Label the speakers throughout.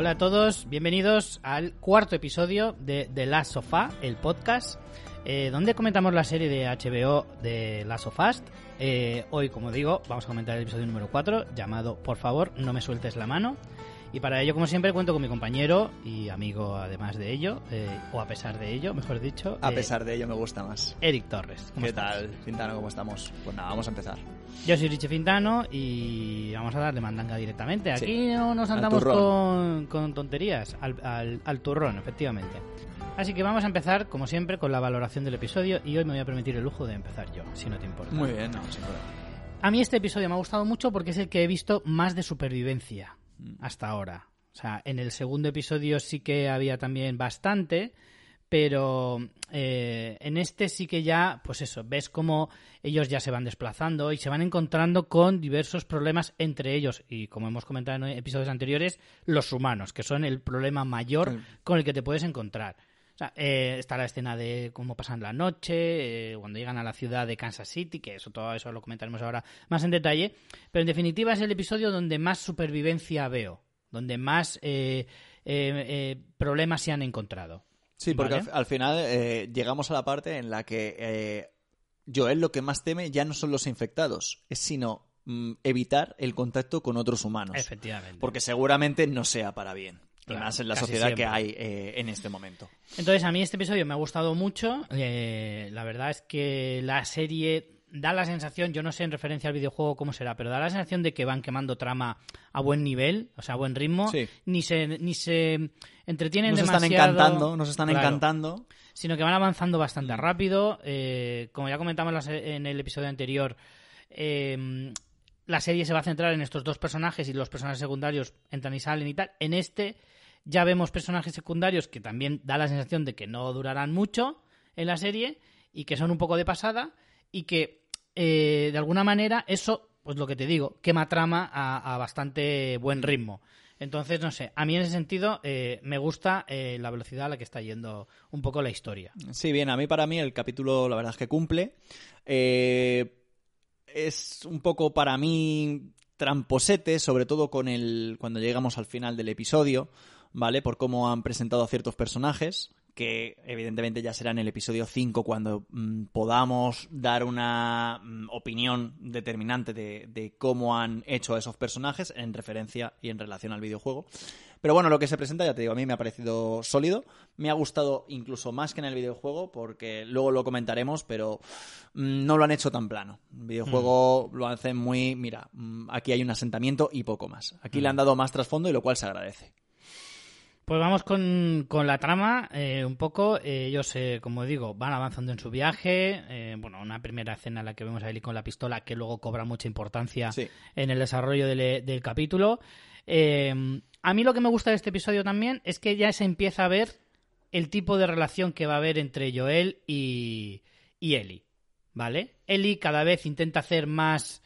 Speaker 1: Hola a todos, bienvenidos al cuarto episodio de The Last Sofá, el podcast, eh, donde comentamos la serie de HBO de Last of Us. Eh, hoy, como digo, vamos a comentar el episodio número 4, llamado Por favor, no me sueltes la mano. Y para ello, como siempre, cuento con mi compañero y amigo, además de ello, eh, o a pesar de ello, mejor dicho.
Speaker 2: A
Speaker 1: eh,
Speaker 2: pesar de ello me gusta más.
Speaker 1: Eric Torres. ¿cómo
Speaker 2: ¿Qué
Speaker 1: estás?
Speaker 2: tal, Fintano? ¿Cómo estamos? Pues nada, vamos a empezar.
Speaker 1: Yo soy Richie Fintano y vamos a darle mandanga directamente. Aquí
Speaker 2: Sí,
Speaker 1: no nos andamos con, con tonterías, al, al- al turrón, efectivamente. Así que vamos a empezar, como siempre, con la valoración del episodio y hoy me voy a permitir el lujo de empezar yo, si no te importa.
Speaker 2: Muy bien, no, sin problema.
Speaker 1: A mí este episodio me ha gustado mucho porque es el que he visto más de supervivencia. Hasta ahora. O sea, en el segundo episodio sí que había también bastante, pero eh, en este sí que ya, pues eso, ves cómo ellos ya se van desplazando y se van encontrando con diversos problemas entre ellos y, como hemos comentado en episodios anteriores, los humanos, que son el problema mayor con el que te puedes encontrar. Sea, eh, está la escena de cómo pasan la noche, eh, cuando llegan a la ciudad de Kansas City, que eso todo eso lo comentaremos ahora más en detalle. Pero en definitiva es el episodio donde más supervivencia veo, donde más eh, problemas se han encontrado.
Speaker 2: Sí, porque
Speaker 1: Vale.
Speaker 2: al, al final llegamos a la parte en la que Joel lo que más teme ya no son los infectados, es sino mm, evitar el contacto con otros humanos.
Speaker 1: Efectivamente.
Speaker 2: Porque seguramente no sea para bien. Y
Speaker 1: Claro,
Speaker 2: más en la sociedad
Speaker 1: siempre.
Speaker 2: que hay eh, en este momento.
Speaker 1: Entonces, a mí este episodio me ha gustado mucho. Eh, la verdad es que la serie da la sensación, yo no sé en referencia al videojuego cómo será, pero da la sensación de que van quemando trama a buen nivel, o sea, a buen ritmo.
Speaker 2: Sí.
Speaker 1: Ni se ni se entretienen
Speaker 2: Nos están
Speaker 1: demasiado.
Speaker 2: encantando, nos están
Speaker 1: Claro.
Speaker 2: encantando.
Speaker 1: sino que van avanzando bastante rápido. Eh, como ya comentamos en el episodio anterior, eh, la serie se va a centrar en estos dos personajes y los personajes secundarios entran y salen y tal. En este ya vemos personajes secundarios que también da la sensación de que no durarán mucho en la serie y que son un poco de pasada y que eh, de alguna manera eso, pues lo que te digo, quema trama a, bastante buen ritmo. Entonces, no sé, a mí en ese sentido eh, me gusta eh, la velocidad a la que está yendo un poco la historia.
Speaker 2: Sí, bien, a mí para mí el capítulo la verdad es que cumple. Es un poco para mí tramposete, sobre todo con el cuando llegamos al final del episodio, ¿vale? Por cómo han presentado a ciertos personajes, que evidentemente ya será en el episodio 5 cuando mm, podamos dar una mm, opinión determinante de, de cómo han hecho a esos personajes en referencia y en relación al videojuego. Pero bueno, lo que se presenta, ya te digo, a mí me ha parecido sólido. Me ha gustado incluso más que en el videojuego, porque luego lo comentaremos, pero mm, no lo han hecho tan plano. El videojuego lo hacen muy, mira, aquí hay un asentamiento y poco más. Aquí le han dado más trasfondo y lo cual se agradece.
Speaker 1: Pues vamos con, con la trama eh, un poco. Eh, ellos, eh, como digo, van avanzando en su viaje. Eh, bueno, una primera escena en la que vemos a Eli con la pistola que luego cobra mucha importancia
Speaker 2: Sí.
Speaker 1: en el desarrollo del, del capítulo. Eh, a mí lo que me gusta de este episodio también es que ya se empieza a ver el tipo de relación que va a haber entre Joel y, y Ellie. ¿Vale? Ellie cada vez intenta hacer más.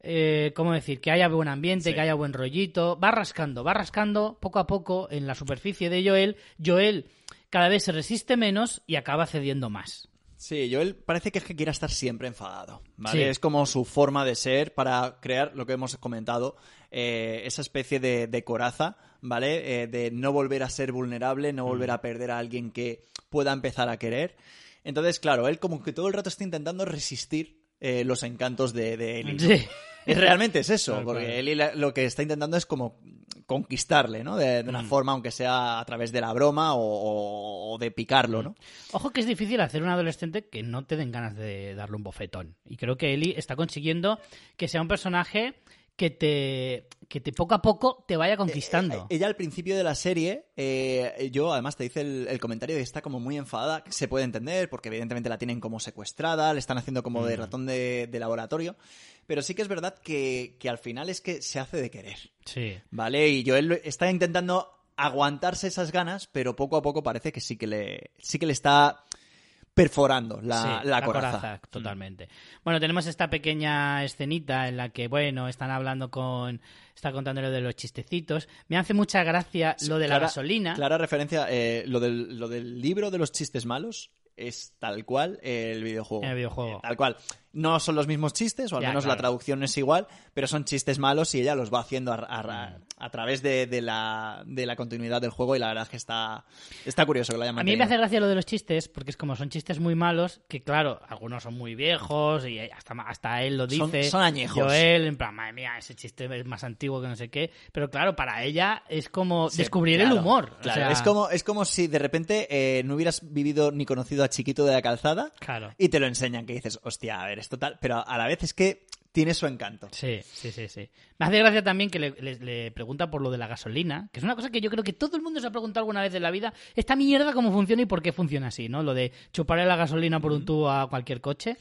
Speaker 1: Eh, ¿Cómo decir? Que haya buen ambiente,
Speaker 2: Sí.
Speaker 1: que haya buen rollito. Va rascando, va rascando poco a poco en la superficie de Joel. Joel cada vez se resiste menos y acaba cediendo más.
Speaker 2: Sí, Joel parece que es que quiera estar siempre enfadado, ¿vale?
Speaker 1: Sí.
Speaker 2: Es como su forma de ser para crear lo que hemos comentado, eh, esa especie de, de coraza, ¿vale? Eh, de no volver a ser vulnerable, no
Speaker 1: Mm.
Speaker 2: volver a perder a alguien que pueda empezar a querer. Entonces, claro, él como que todo el rato está intentando resistir eh, los encantos de, de. Es realmente es eso, porque Ellie la- lo que está intentando es como conquistarle, ¿no? De, de una
Speaker 1: Mm.
Speaker 2: forma, aunque sea a través de la broma o, o- de picarlo, ¿no?
Speaker 1: Ojo que es difícil hacer un adolescente que no te den ganas de darle un bofetón. Y creo que Ellie está consiguiendo que sea un personaje que te, que te poco a poco te vaya conquistando.
Speaker 2: Eh, Ella al principio de la serie, eh, yo además te dice el, el comentario de que está como muy enfadada, que se puede entender, porque evidentemente la tienen como secuestrada, le están haciendo como de
Speaker 1: Mm.
Speaker 2: ratón de, de laboratorio, pero sí que es verdad que, que al final es que se hace de querer,
Speaker 1: Sí.
Speaker 2: ¿vale? Y Joel está intentando aguantarse esas ganas, pero poco a poco parece que sí que le, sí que le está perforando la,
Speaker 1: Sí,
Speaker 2: la coraza.
Speaker 1: totalmente. Bueno, tenemos esta pequeña escenita en la que, bueno, están hablando con... Está contando lo de los chistecitos. Me hace mucha gracia lo de la gasolina.
Speaker 2: Clara referencia, eh, lo, del, lo del libro de los chistes malos es tal cual el videojuego.
Speaker 1: El videojuego.
Speaker 2: Eh, tal cual. No son los mismos chistes, o al
Speaker 1: Ya,
Speaker 2: menos la traducción es igual, pero son chistes malos y ella los va haciendo a, a- a través de, de la, de la continuidad del juego y la verdad es que está, está curioso que lo hayan
Speaker 1: A mí me hace gracia lo de los chistes, porque es como son chistes muy malos, que claro, algunos son muy viejos y hasta, hasta él lo dice.
Speaker 2: son añejos.
Speaker 1: Joel, en plan, madre mía, ese chiste es más antiguo que no sé qué. Pero claro, para ella es como
Speaker 2: Sí,
Speaker 1: descubrir
Speaker 2: claro,
Speaker 1: el humor. O
Speaker 2: Claro,
Speaker 1: sea,
Speaker 2: es, como, es como si de repente eh, no hubieras vivido ni conocido a Chiquito de la Calzada
Speaker 1: Claro.
Speaker 2: y te lo enseñan, que dices, hostia, a ver, es total, pero a la vez es que tiene su encanto.
Speaker 1: Sí, sí, sí, sí. Me hace gracia también que le, le- le pregunta por lo de la gasolina, que es una cosa que yo creo que todo el mundo se ha preguntado alguna vez en la vida. Esta mierda, ¿cómo funciona y por qué funciona así? ¿no? Lo de chuparle la gasolina por un tubo a cualquier coche.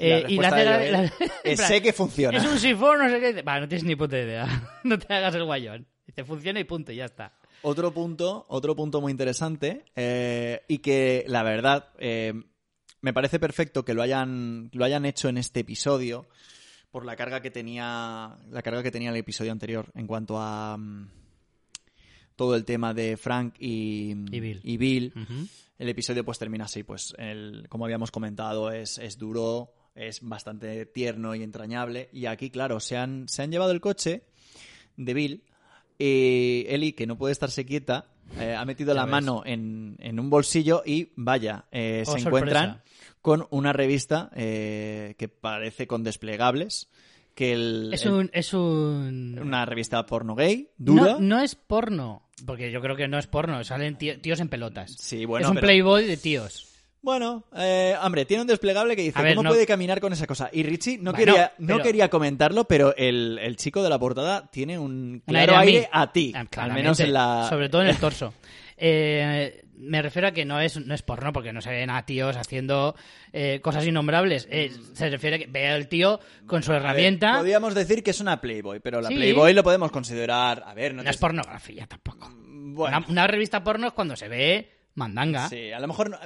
Speaker 1: Eh, y
Speaker 2: de
Speaker 1: la- la-
Speaker 2: sé que funciona.
Speaker 1: Es un sifón, no sé qué. Va, no tienes ni puta idea. No te hagas el guayón. Dice, funciona y punto, y ya está.
Speaker 2: Otro punto, otro punto muy interesante eh, y que la verdad eh, me parece perfecto que lo hayan, lo hayan hecho en este episodio por la carga que tenía la carga que tenía el episodio anterior en cuanto a mm, todo el tema de Frank y,
Speaker 1: Y Bill.
Speaker 2: El episodio pues termina así, pues el, como habíamos comentado es, es duro, es bastante tierno y entrañable. Y aquí claro se han, se han llevado el coche de Bill y Ellie, que no puede estarse quieta, eh, ha metido la
Speaker 1: ves.
Speaker 2: mano en, en un bolsillo y vaya, eh,
Speaker 1: Oh,
Speaker 2: se
Speaker 1: sorpresa.
Speaker 2: encuentran con una revista eh, que parece con desplegables, que el,
Speaker 1: Es
Speaker 2: el-
Speaker 1: un... Es un...
Speaker 2: una revista porno gay, dura.
Speaker 1: No, no es porno. Porque yo creo que no es porno. Salen tío- tíos en pelotas.
Speaker 2: Sí, bueno,
Speaker 1: es un
Speaker 2: pero-
Speaker 1: playboy de tíos.
Speaker 2: Bueno, eh, hombre, tiene un desplegable que dice,
Speaker 1: ver,
Speaker 2: ¿cómo
Speaker 1: no-
Speaker 2: puede caminar con esa cosa? Y Richie no,
Speaker 1: Bueno,
Speaker 2: quería, no
Speaker 1: pero-
Speaker 2: quería comentarlo, pero el, el chico de la portada tiene un claro
Speaker 1: aire a mí.
Speaker 2: aire a ti,
Speaker 1: Ah,
Speaker 2: al menos en la...
Speaker 1: Sobre todo en el torso. Eh, me refiero a que no es, no es porno, porque no se ven a tíos haciendo eh, cosas innombrables. Eh, se refiere a que ve al tío con su
Speaker 2: A ver,
Speaker 1: herramienta.
Speaker 2: podríamos decir que es una Playboy, pero la
Speaker 1: Sí.
Speaker 2: Playboy lo podemos considerar... A ver, no,
Speaker 1: no
Speaker 2: te-
Speaker 1: es pornografía tampoco.
Speaker 2: Bueno,
Speaker 1: Una, una revista porno es cuando se ve mandanga.
Speaker 2: sí, a lo mejor no,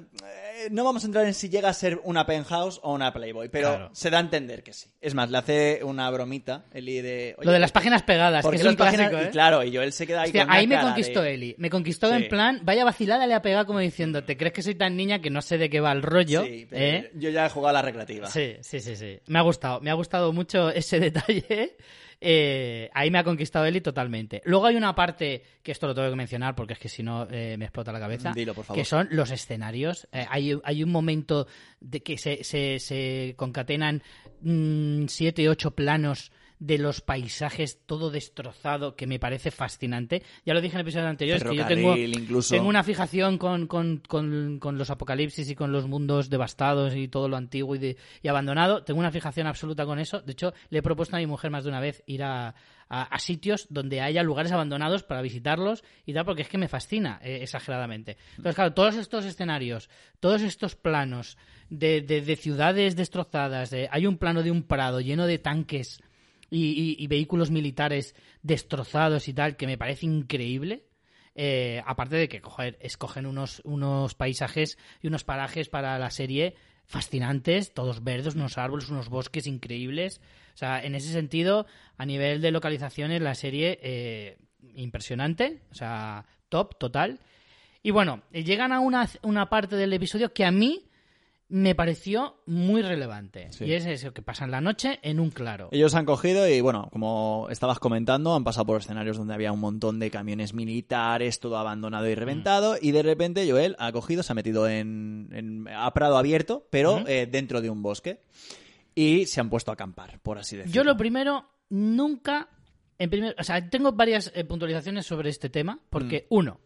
Speaker 2: eh, no vamos a entrar en si llega a ser una penthouse o una Playboy, pero
Speaker 1: Claro.
Speaker 2: se da a entender que sí. Es más, le hace una bromita, Eli de...
Speaker 1: Lo de las páginas pegadas, que es clásico,
Speaker 2: y
Speaker 1: ¿eh?
Speaker 2: claro, y Joel se queda ahí
Speaker 1: Hostia,
Speaker 2: con
Speaker 1: ahí me conquistó
Speaker 2: de-
Speaker 1: Eli. Me conquistó
Speaker 2: Sí.
Speaker 1: en plan, vaya vacilada le ha pegado como diciendo, ¿te crees que soy tan niña que no sé de qué va el rollo?
Speaker 2: Sí, pero
Speaker 1: ¿Eh?
Speaker 2: yo ya he jugado a la recreativa.
Speaker 1: Sí, sí, sí, sí. Me ha gustado, me ha gustado mucho ese detalle. Eh, ahí me ha conquistado Eli totalmente. Luego hay una parte, que esto lo tengo que mencionar porque es que si no eh, me explota la cabeza,
Speaker 2: Dilo, por favor.
Speaker 1: que son los escenarios. Eh, hay, hay un momento de que se, se, se concatenan mm, siete, ocho planos de los paisajes, todo destrozado, que me parece fascinante. Ya lo dije en el episodio anterior, es que yo tengo,
Speaker 2: Ferrocarril, incluso.
Speaker 1: tengo una fijación con, con, con, con los apocalipsis y con los mundos devastados y todo lo antiguo y, de- y abandonado. Tengo una fijación absoluta con eso. De hecho, le he propuesto a mi mujer más de una vez ir a, a- a sitios donde haya lugares abandonados para visitarlos y tal, porque es que me fascina eh, exageradamente. Entonces, claro, todos estos escenarios, todos estos planos de, de- de ciudades destrozadas, de- hay un plano de un prado lleno de tanques y, vehículos militares destrozados y tal, que me parece increíble. Eh, aparte de que escogen unos, unos paisajes y unos parajes para la serie fascinantes, todos verdes, unos árboles, unos bosques increíbles. O sea, en ese sentido, a nivel de localizaciones, la serie eh, impresionante, o sea, top, total. Y bueno, llegan a una, una parte del episodio que a mí me pareció muy relevante.
Speaker 2: Sí.
Speaker 1: Y es eso, que pasan la noche en un claro.
Speaker 2: Ellos han cogido y, bueno, como estabas comentando, han pasado por escenarios donde había un montón de camiones militares, todo abandonado y reventado, y de repente Joel ha cogido, se ha metido en, en- a prado abierto, pero eh, dentro de un bosque, y se han puesto a acampar, por así decirlo.
Speaker 1: Yo lo primero, nunca... En primer, o sea, tengo varias eh, puntualizaciones sobre este tema, porque
Speaker 2: Mm.
Speaker 1: uno,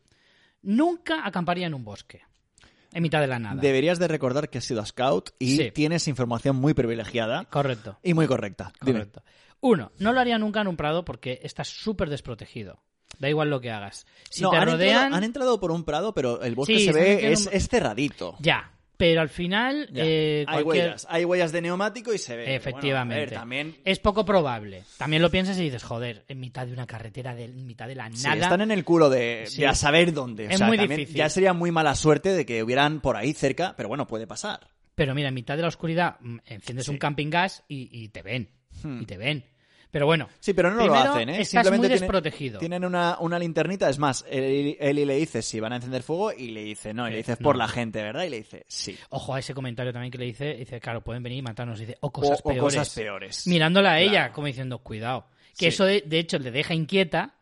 Speaker 1: nunca acamparía en un bosque, en mitad de la nada.
Speaker 2: Deberías de recordar que has sido scout y
Speaker 1: Sí.
Speaker 2: tienes información muy privilegiada
Speaker 1: Correcto.
Speaker 2: y muy correcta. Dime.
Speaker 1: Correcto. Uno, no lo haría nunca en un prado porque estás súper desprotegido. Da igual lo que hagas. Si
Speaker 2: No,
Speaker 1: te
Speaker 2: han,
Speaker 1: rodean,
Speaker 2: entrado, han entrado por un prado, pero el bosque
Speaker 1: Sí,
Speaker 2: se ve, es,
Speaker 1: un-
Speaker 2: es cerradito.
Speaker 1: ya. Pero al final, eh,
Speaker 2: Hay
Speaker 1: cualquier-
Speaker 2: huellas, hay huellas de neumático y se ve.
Speaker 1: Efectivamente.
Speaker 2: Bueno, a ver, también
Speaker 1: Es poco probable. También lo piensas y dices, joder, en mitad de una carretera, de, en mitad de la
Speaker 2: Sí,
Speaker 1: nada.
Speaker 2: están en el culo de,
Speaker 1: Sí.
Speaker 2: de a saber dónde. O
Speaker 1: Es
Speaker 2: sea,
Speaker 1: muy difícil.
Speaker 2: Ya sería muy mala suerte de que hubieran por ahí cerca, pero bueno, puede pasar.
Speaker 1: Pero mira, en mitad de la oscuridad mm, enciendes
Speaker 2: Sí.
Speaker 1: un camping gas y, y te ven.
Speaker 2: Hmm.
Speaker 1: Y te ven. Pero bueno.
Speaker 2: Sí, pero no
Speaker 1: primero,
Speaker 2: lo hacen, ¿eh?
Speaker 1: Estás
Speaker 2: Simplemente
Speaker 1: muy desprotegido.
Speaker 2: Tienen una, una linternita, es más, Eli, Eli le dice si van a encender fuego y le dice no, y le dice por la gente, ¿verdad? Y le dice sí.
Speaker 1: Ojo a ese comentario también que le dice, dice, claro, pueden venir y matarnos, dice, o cosas
Speaker 2: o
Speaker 1: peores.
Speaker 2: cosas peores.
Speaker 1: Mirándola a ella,
Speaker 2: Claro.
Speaker 1: como diciendo, cuidado. Que
Speaker 2: Sí.
Speaker 1: eso de, de hecho le deja inquieta,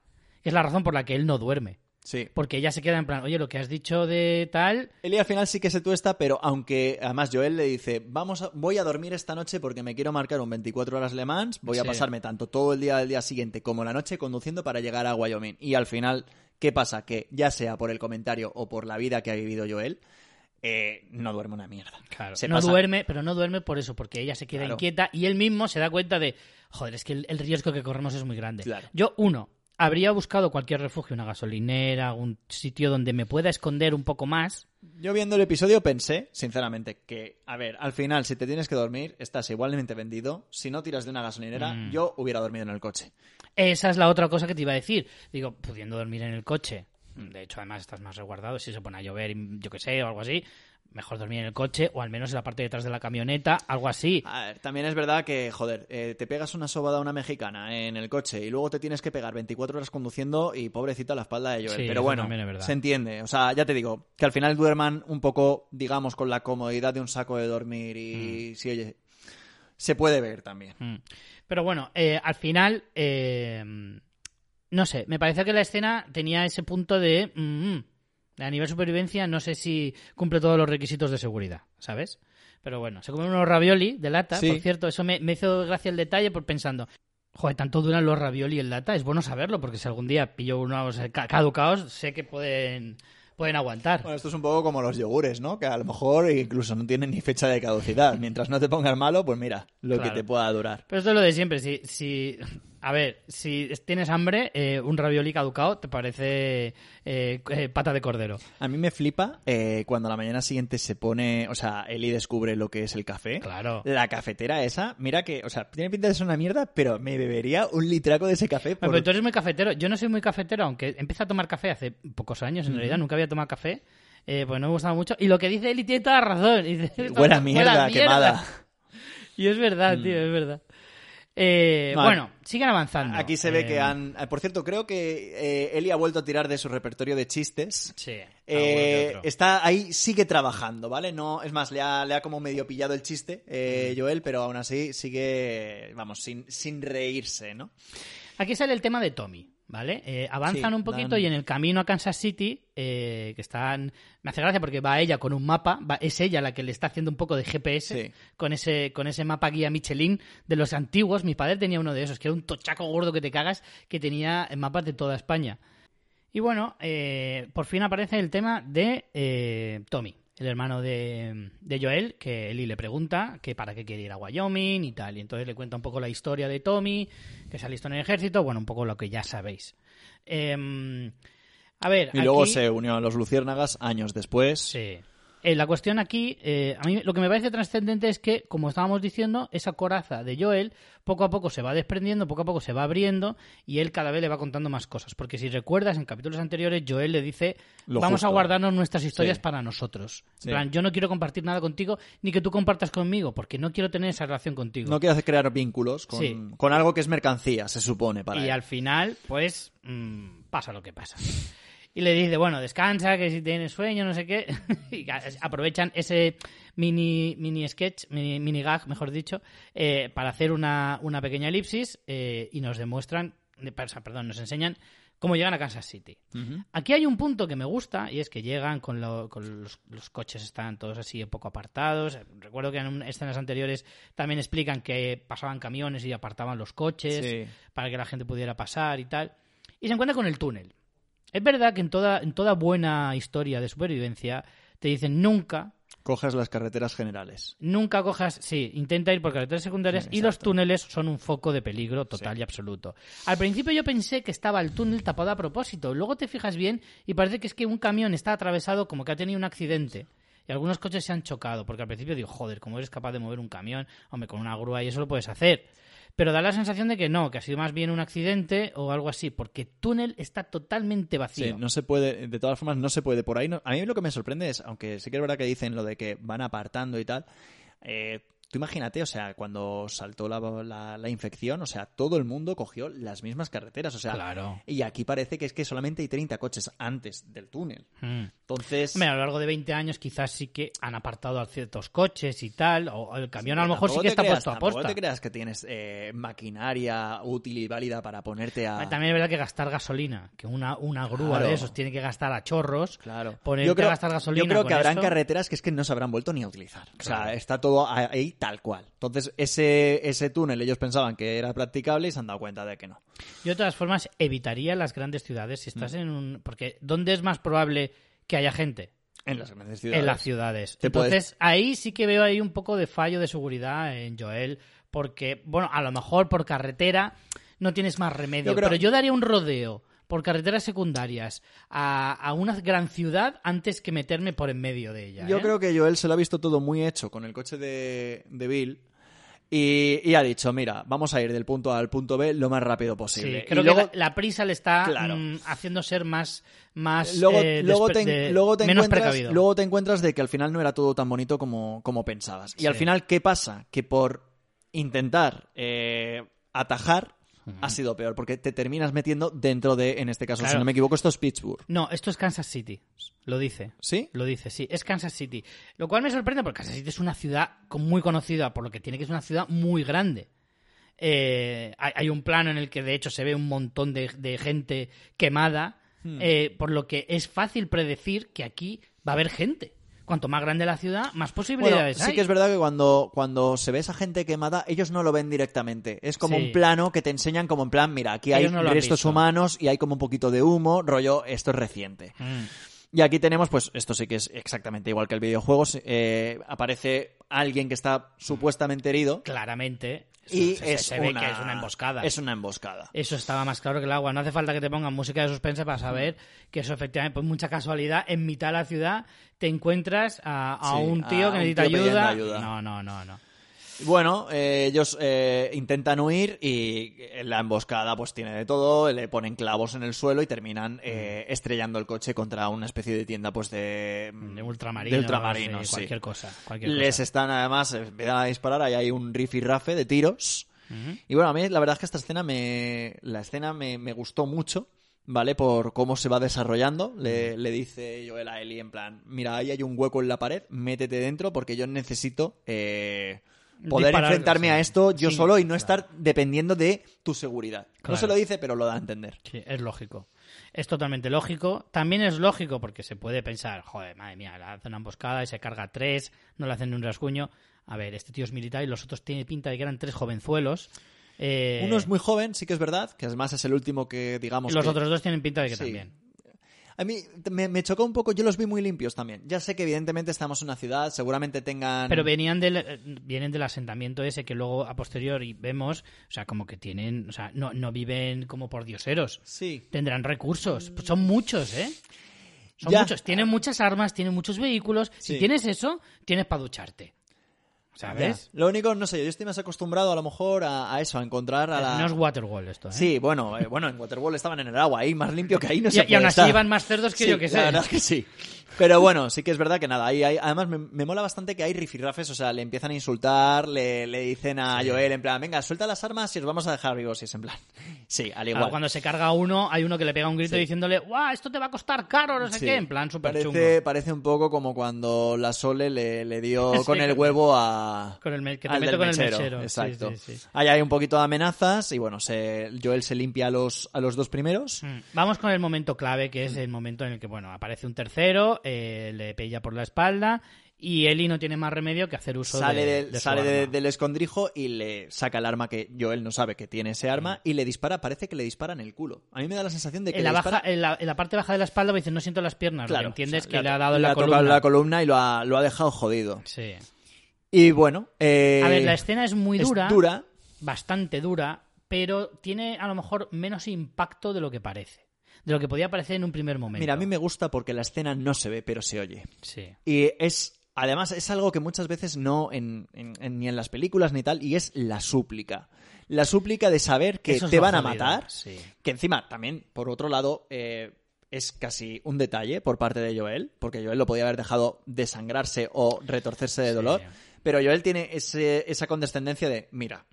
Speaker 1: que es la razón por la que él no duerme.
Speaker 2: Sí.
Speaker 1: Porque ella se queda en plan, oye, lo que has dicho de tal,
Speaker 2: Eli al final sí que se tuesta, pero aunque además Joel le dice, vamos a- voy a dormir esta noche porque me quiero marcar un 24 horas Le Mans, voy a pasarme tanto todo el día del día siguiente como la noche conduciendo para llegar a Wyoming. Y al final, ¿qué pasa? Que ya sea por el comentario o por la vida que ha vivido Joel, eh, no duerme una mierda. Se
Speaker 1: no
Speaker 2: pasa-
Speaker 1: duerme, pero no duerme por eso, porque ella se queda
Speaker 2: Claro.
Speaker 1: inquieta y él mismo se da cuenta de, joder, es que el, el riesgo que corremos es muy grande.
Speaker 2: Claro.
Speaker 1: Yo, uno, habría buscado cualquier refugio, una gasolinera, algún sitio donde me pueda esconder un poco más.
Speaker 2: Yo viendo el episodio pensé, sinceramente, que, a ver, al final, si te tienes que dormir, estás igualmente vendido. Si no tiras de una gasolinera,
Speaker 1: Mm.
Speaker 2: yo hubiera dormido en el coche.
Speaker 1: Esa es la otra cosa que te iba a decir. Digo, pudiendo dormir en el coche. De hecho, además estás más resguardado. Si se pone a llover, yo que sé, o algo así. Mejor dormir en el coche o al menos en la parte de detrás de la camioneta, algo así.
Speaker 2: A ver, también es verdad que, joder, eh, te pegas una sobada a una mexicana en el coche y luego te tienes que pegar 24 horas conduciendo y pobrecita la espalda de Joel.
Speaker 1: Sí,
Speaker 2: Pero bueno, se entiende. O sea, ya te digo, que al final duerman un poco, digamos, con la comodidad de un saco de dormir y sí, oye, se puede ver también.
Speaker 1: Mm. Pero bueno, eh, al final, eh, no sé, me parece que la escena tenía ese punto de... mm, mm, a nivel supervivencia no sé si cumple todos los requisitos de seguridad, ¿sabes? Pero bueno, se comen unos ravioli de lata,
Speaker 2: Sí.
Speaker 1: por cierto, eso me, me hizo gracia el detalle por pensando, joder, tanto duran los ravioli en lata, es bueno saberlo, porque si algún día pillo unos eh, ca- caducados, sé que pueden, pueden aguantar.
Speaker 2: Bueno, esto es un poco como los yogures, ¿no? Que a lo mejor incluso no tienen ni fecha de caducidad. Mientras no te pongas malo, pues mira, lo
Speaker 1: Claro.
Speaker 2: que te pueda durar.
Speaker 1: Pero esto es lo de siempre. Si, si, a ver, si tienes hambre, eh, un ravioli caducado te parece eh, eh, pata de cordero.
Speaker 2: A mí me flipa eh, cuando a la mañana siguiente se pone, o sea, Eli descubre lo que es el café.
Speaker 1: Claro.
Speaker 2: La cafetera esa, mira que, o sea, tiene pinta de ser una mierda, pero me bebería un litraco de ese café.
Speaker 1: Pero
Speaker 2: Por...
Speaker 1: tú eres muy cafetero. Yo no soy muy cafetero, aunque empecé a tomar café hace pocos años, en realidad. Nunca había tomado café. Eh, pues no me gustaba mucho. Y lo que dice Eli tiene toda la razón. Dice,
Speaker 2: Huele a mierda,
Speaker 1: "Huele a
Speaker 2: quemada.
Speaker 1: Y es verdad, tío, es verdad. Eh,
Speaker 2: No,
Speaker 1: bueno, siguen avanzando.
Speaker 2: Aquí se ve
Speaker 1: Eh,
Speaker 2: que han... eh, Por cierto, creo que eh, Eli ha vuelto a tirar de su repertorio de chistes.
Speaker 1: Sí.
Speaker 2: Eh, está ahí, sigue trabajando, ¿vale? No, es más, le ha, le ha como medio pillado el chiste, eh, Joel, pero aún así sigue, vamos, sin, sin reírse, ¿no?
Speaker 1: Aquí sale el tema de Tommy, ¿vale? Eh, avanzan
Speaker 2: Sí,
Speaker 1: un poquito
Speaker 2: dan-
Speaker 1: y en el camino a Kansas City, eh, que están... Me hace gracia porque va ella con un mapa, va- es ella la que le está haciendo un poco de GPS,
Speaker 2: Sí.
Speaker 1: con, ese, con ese mapa guía Michelin de los antiguos. Mi padre tenía uno de esos, que era un tochaco gordo que te cagas, que tenía mapas de toda España. Y bueno, eh, por fin aparece el tema de eh, Tommy, el hermano de, de Joel, que Eli le pregunta que para qué quiere ir a Wyoming y tal. Y entonces le cuenta un poco la historia de Tommy, que se alistó en el ejército, bueno, un poco lo que ya sabéis. Em, a ver,
Speaker 2: Y luego
Speaker 1: aquí-
Speaker 2: se unió a los Luciérnagas años después.
Speaker 1: Sí. Eh, la cuestión aquí, eh, a mí lo que me parece trascendente es que, como estábamos diciendo, esa coraza de Joel poco a poco se va desprendiendo, poco a poco se va abriendo y él cada vez le va contando más cosas. Porque si recuerdas, en capítulos anteriores, Joel le dice,
Speaker 2: Lo
Speaker 1: vamos a guardarnos nuestras historias
Speaker 2: Sí.
Speaker 1: para nosotros.
Speaker 2: Sí.
Speaker 1: En plan, yo no quiero compartir nada contigo, ni que tú compartas conmigo, porque no quiero tener esa relación contigo.
Speaker 2: No hacer crear vínculos con,
Speaker 1: Sí.
Speaker 2: con algo que es mercancía, se supone, para
Speaker 1: y
Speaker 2: él.
Speaker 1: al final, pues, mm, pasa lo que pasa. Y le dice, bueno, descansa, que si tienes sueño, no sé qué. y aprovechan ese mini, mini sketch, mini, mini gag, mejor dicho, eh, para hacer una, una pequeña elipsis eh, y nos demuestran, perdón, nos enseñan cómo llegan a Kansas City. Aquí hay un punto que me gusta y es que llegan con, lo- con los, los coches están todos así un poco apartados. Recuerdo que en un- escenas anteriores también explican que pasaban camiones y apartaban los coches
Speaker 2: Sí.
Speaker 1: para que la gente pudiera pasar y tal. Y se encuentra con el túnel. Es verdad que en toda, en toda buena historia de supervivencia te dicen nunca,
Speaker 2: Coges las carreteras generales.
Speaker 1: nunca cojas, sí, intenta ir por carreteras secundarias
Speaker 2: Sí,
Speaker 1: y los túneles son un foco de peligro total
Speaker 2: Sí.
Speaker 1: y absoluto. Al principio yo pensé que estaba el túnel tapado a propósito, luego te fijas bien y parece que es que un camión está atravesado como que ha tenido un accidente. Y algunos coches se han chocado, porque al principio digo, joder, ¿cómo eres capaz de mover un camión? Hombre, con una grúa y eso lo puedes hacer. Pero da la sensación de que no, que ha sido más bien un accidente o algo así, porque el túnel está totalmente vacío.
Speaker 2: Sí, no se puede, de todas formas, no se puede por ahí. no- a mí lo que me sorprende es, aunque sí que es verdad que dicen lo de que van apartando y tal, eh, tú imagínate, o sea, cuando saltó la, la- la infección, o sea, todo el mundo cogió las mismas carreteras, o sea,
Speaker 1: Claro.
Speaker 2: y aquí parece que es que solamente hay 30 coches antes del túnel.
Speaker 1: Mm.
Speaker 2: Entonces,
Speaker 1: Hombre, a lo largo de 20 años quizás sí que han apartado a ciertos coches y tal, o el camión a lo mejor sí que está
Speaker 2: creas-
Speaker 1: puesto a posta.
Speaker 2: te creas que tienes eh, maquinaria útil y válida para ponerte a...
Speaker 1: También es verdad que gastar gasolina, que una, una grúa
Speaker 2: Claro.
Speaker 1: de esos tiene que gastar a chorros.
Speaker 2: Claro.
Speaker 1: Ponerte
Speaker 2: yo creo,
Speaker 1: a gastar gasolina
Speaker 2: yo creo que habrán carreteras que es que no se habrán vuelto ni a utilizar. O sea, está todo ahí tal cual. Entonces, ese, ese túnel ellos pensaban que era practicable y se han dado cuenta de que no.
Speaker 1: Yo de todas formas evitaría las grandes ciudades si
Speaker 2: Mm.
Speaker 1: estás en un... Porque ¿dónde es más probable que haya gente?
Speaker 2: En las grandes ciudades.
Speaker 1: En las ciudades. Entonces,
Speaker 2: puedes-
Speaker 1: ahí sí que veo ahí un poco de fallo de seguridad en Joel, porque, bueno, a lo mejor por carretera no tienes más remedio,
Speaker 2: Yo creo-
Speaker 1: pero yo daría un rodeo por carreteras secundarias a, a una gran ciudad antes que meterme por en medio de ella.
Speaker 2: Yo
Speaker 1: ¿eh?
Speaker 2: creo que Joel se lo ha visto todo muy hecho con el coche de, de Bill. Y, y ha dicho, mira, vamos a ir del punto A al punto B lo más rápido
Speaker 1: Sí,
Speaker 2: posible.
Speaker 1: creo
Speaker 2: y luego,
Speaker 1: que la, la prisa le está
Speaker 2: Claro.
Speaker 1: mm, haciendo ser más, más
Speaker 2: luego,
Speaker 1: eh,
Speaker 2: luego te,
Speaker 1: de-
Speaker 2: luego te
Speaker 1: menos
Speaker 2: encuentras,
Speaker 1: precavido.
Speaker 2: luego te encuentras de que al final no era todo tan bonito como, como pensabas. Y
Speaker 1: Sí.
Speaker 2: al final, ¿qué pasa? Que por intentar eh, atajar ha sido peor, porque te terminas metiendo dentro de, en este caso, si no me equivoco, esto es Pittsburgh.
Speaker 1: No, esto es Kansas City. Lo dice.
Speaker 2: ¿Sí?
Speaker 1: Lo dice, sí. Es Kansas City. Lo cual me sorprende porque Kansas City es una ciudad muy conocida, por lo que tiene que es una ciudad muy grande. Eh, hay, hay un plano en el que de hecho se ve un montón de, de gente quemada,
Speaker 2: Hmm.
Speaker 1: eh, por lo que es fácil predecir que aquí va a haber gente. Cuanto más grande la ciudad, más
Speaker 2: Bueno,
Speaker 1: posibilidades
Speaker 2: sí
Speaker 1: hay.
Speaker 2: que es verdad que cuando, cuando se ve esa gente quemada, ellos no lo ven directamente. Es como
Speaker 1: Sí.
Speaker 2: un plano que te enseñan como en plan, mira, aquí hay
Speaker 1: no
Speaker 2: restos humanos y hay como un poquito de humo, rollo, esto es reciente.
Speaker 1: Mm.
Speaker 2: Y aquí tenemos, pues, esto sí que es exactamente igual que el videojuego. eh, aparece alguien que está supuestamente herido
Speaker 1: Claramente.
Speaker 2: Y
Speaker 1: se,
Speaker 2: es,
Speaker 1: se ve
Speaker 2: una,
Speaker 1: que es una emboscada.
Speaker 2: Es una emboscada.
Speaker 1: Eso estaba más claro que el agua. No hace falta que te pongan música de suspense para saber que eso efectivamente, pues mucha casualidad, en mitad de la ciudad te encuentras a, a
Speaker 2: Sí,
Speaker 1: un
Speaker 2: a
Speaker 1: tío que necesita ayuda.
Speaker 2: ayuda.
Speaker 1: No, no, no, no.
Speaker 2: Bueno, eh, ellos eh, intentan huir y la emboscada pues tiene de todo, le ponen clavos en el suelo y terminan eh, estrellando el coche contra una especie de tienda pues de,
Speaker 1: De ultramarinos,
Speaker 2: de ultramarinos,
Speaker 1: sí, cualquier cosa. Cualquier
Speaker 2: Les
Speaker 1: cosa.
Speaker 2: están además, empiezan a disparar, ahí hay un rifirrafe de tiros. Y bueno, a mí la verdad es que esta escena me, la escena me, me gustó mucho, ¿vale? Por cómo se va desarrollando. Le, le dice Joel a Ellie en plan, mira, ahí hay un hueco en la pared, métete dentro porque yo necesito eh, poder
Speaker 1: Disparar,
Speaker 2: enfrentarme
Speaker 1: sí.
Speaker 2: a esto yo
Speaker 1: Sí,
Speaker 2: solo y no estar dependiendo de tu seguridad. No se lo dice, pero lo da a entender.
Speaker 1: Sí, es lógico. Es totalmente lógico. También es lógico porque se puede pensar, joder, madre mía, le hace una emboscada y se carga tres, no le hacen ni un rasguño. A ver, este tío es militar y los otros tiene pinta de que eran tres jovenzuelos. Eh,
Speaker 2: Uno es muy joven, sí que es verdad, que además es el último que digamos
Speaker 1: Los
Speaker 2: que-
Speaker 1: otros dos tienen pinta de que
Speaker 2: Sí.
Speaker 1: también.
Speaker 2: A mí me, me chocó un poco, yo los vi muy limpios también. Ya sé que evidentemente estamos en una ciudad, seguramente tengan...
Speaker 1: Pero venían del, eh, vienen del asentamiento ese que luego a posteriori vemos, o sea, como que tienen, o sea, no, no viven como por dioseros.
Speaker 2: Sí.
Speaker 1: Tendrán recursos. Pues son muchos, ¿eh? Son
Speaker 2: Ya.
Speaker 1: muchos. Tienen muchas armas, tienen muchos vehículos.
Speaker 2: Sí.
Speaker 1: Si tienes eso, tienes para ducharte. ¿Sabes?
Speaker 2: Ya. Lo único, no sé, yo estoy más acostumbrado a lo mejor a, a eso, a encontrar a la...
Speaker 1: No es Waterwall esto, ¿eh?
Speaker 2: Sí, bueno, eh, bueno, en Waterworld estaban en el agua, ahí más limpio que ahí no
Speaker 1: Y,
Speaker 2: se
Speaker 1: y
Speaker 2: puede
Speaker 1: aún así
Speaker 2: estar.
Speaker 1: iban más cerdos que
Speaker 2: Sí,
Speaker 1: yo que sé.
Speaker 2: La verdad es que sí. Pero bueno, sí que es verdad que nada, ahí hay, además me, me mola bastante que hay rifirrafes, o sea, le empiezan a insultar, le, le dicen a Joel en plan, venga, suelta las armas y os vamos a dejar vivos, y es en plan, sí, al igual.
Speaker 1: Claro, cuando se carga uno, hay uno que le pega un grito
Speaker 2: Sí.
Speaker 1: diciéndole, ¡guau! Esto te va a costar caro, no sé qué. En plan, súper chungo.
Speaker 2: parece, parece un poco como cuando la Sole le, le dio con el huevo a...
Speaker 1: Con el que te
Speaker 2: al
Speaker 1: meto
Speaker 2: del
Speaker 1: con el
Speaker 2: mechero, Exacto.
Speaker 1: sí, sí.
Speaker 2: Ahí hay un poquito de amenazas y bueno, se, Joel se limpia a los, a los dos primeros.
Speaker 1: Mm. Vamos con el momento clave, que es el momento en el que, bueno, aparece un tercero, eh, le pilla por la espalda y Eli no tiene más remedio que hacer uso
Speaker 2: sale
Speaker 1: de,
Speaker 2: del-
Speaker 1: de
Speaker 2: sale de- del escondrijo y le saca el arma que Joel no sabe que tiene ese
Speaker 1: Mm.
Speaker 2: arma y le dispara, parece que le dispara en el culo. A mí me da la sensación de que
Speaker 1: En la,
Speaker 2: le dispara...
Speaker 1: baja, en, la, en la parte baja de la espalda me dicen, no siento las piernas. lo que
Speaker 2: Claro,
Speaker 1: entiendes
Speaker 2: o sea,
Speaker 1: que
Speaker 2: ha
Speaker 1: le ha dado
Speaker 2: le
Speaker 1: la
Speaker 2: ha
Speaker 1: columna.
Speaker 2: la columna y lo ha, lo ha dejado jodido.
Speaker 1: Sí.
Speaker 2: Y bueno... eh,
Speaker 1: A ver, la escena es muy
Speaker 2: es
Speaker 1: dura,
Speaker 2: dura.
Speaker 1: bastante dura, pero tiene a lo mejor menos impacto de lo que parece. De lo que podía parecer en un primer momento.
Speaker 2: Mira, a mí me gusta porque la escena no se ve, pero se oye.
Speaker 1: Sí.
Speaker 2: Y es, además, es algo que muchas veces no en, en- en- ni en las películas ni tal, y es la súplica. La súplica de saber que
Speaker 1: Eso
Speaker 2: te van a matar,
Speaker 1: sí.
Speaker 2: que encima también, por otro lado, eh, es casi un detalle por parte de Joel, porque Joel lo podía haber dejado desangrarse o retorcerse de
Speaker 1: Sí.
Speaker 2: Pero Joel tiene ese- esa condescendencia de, mira,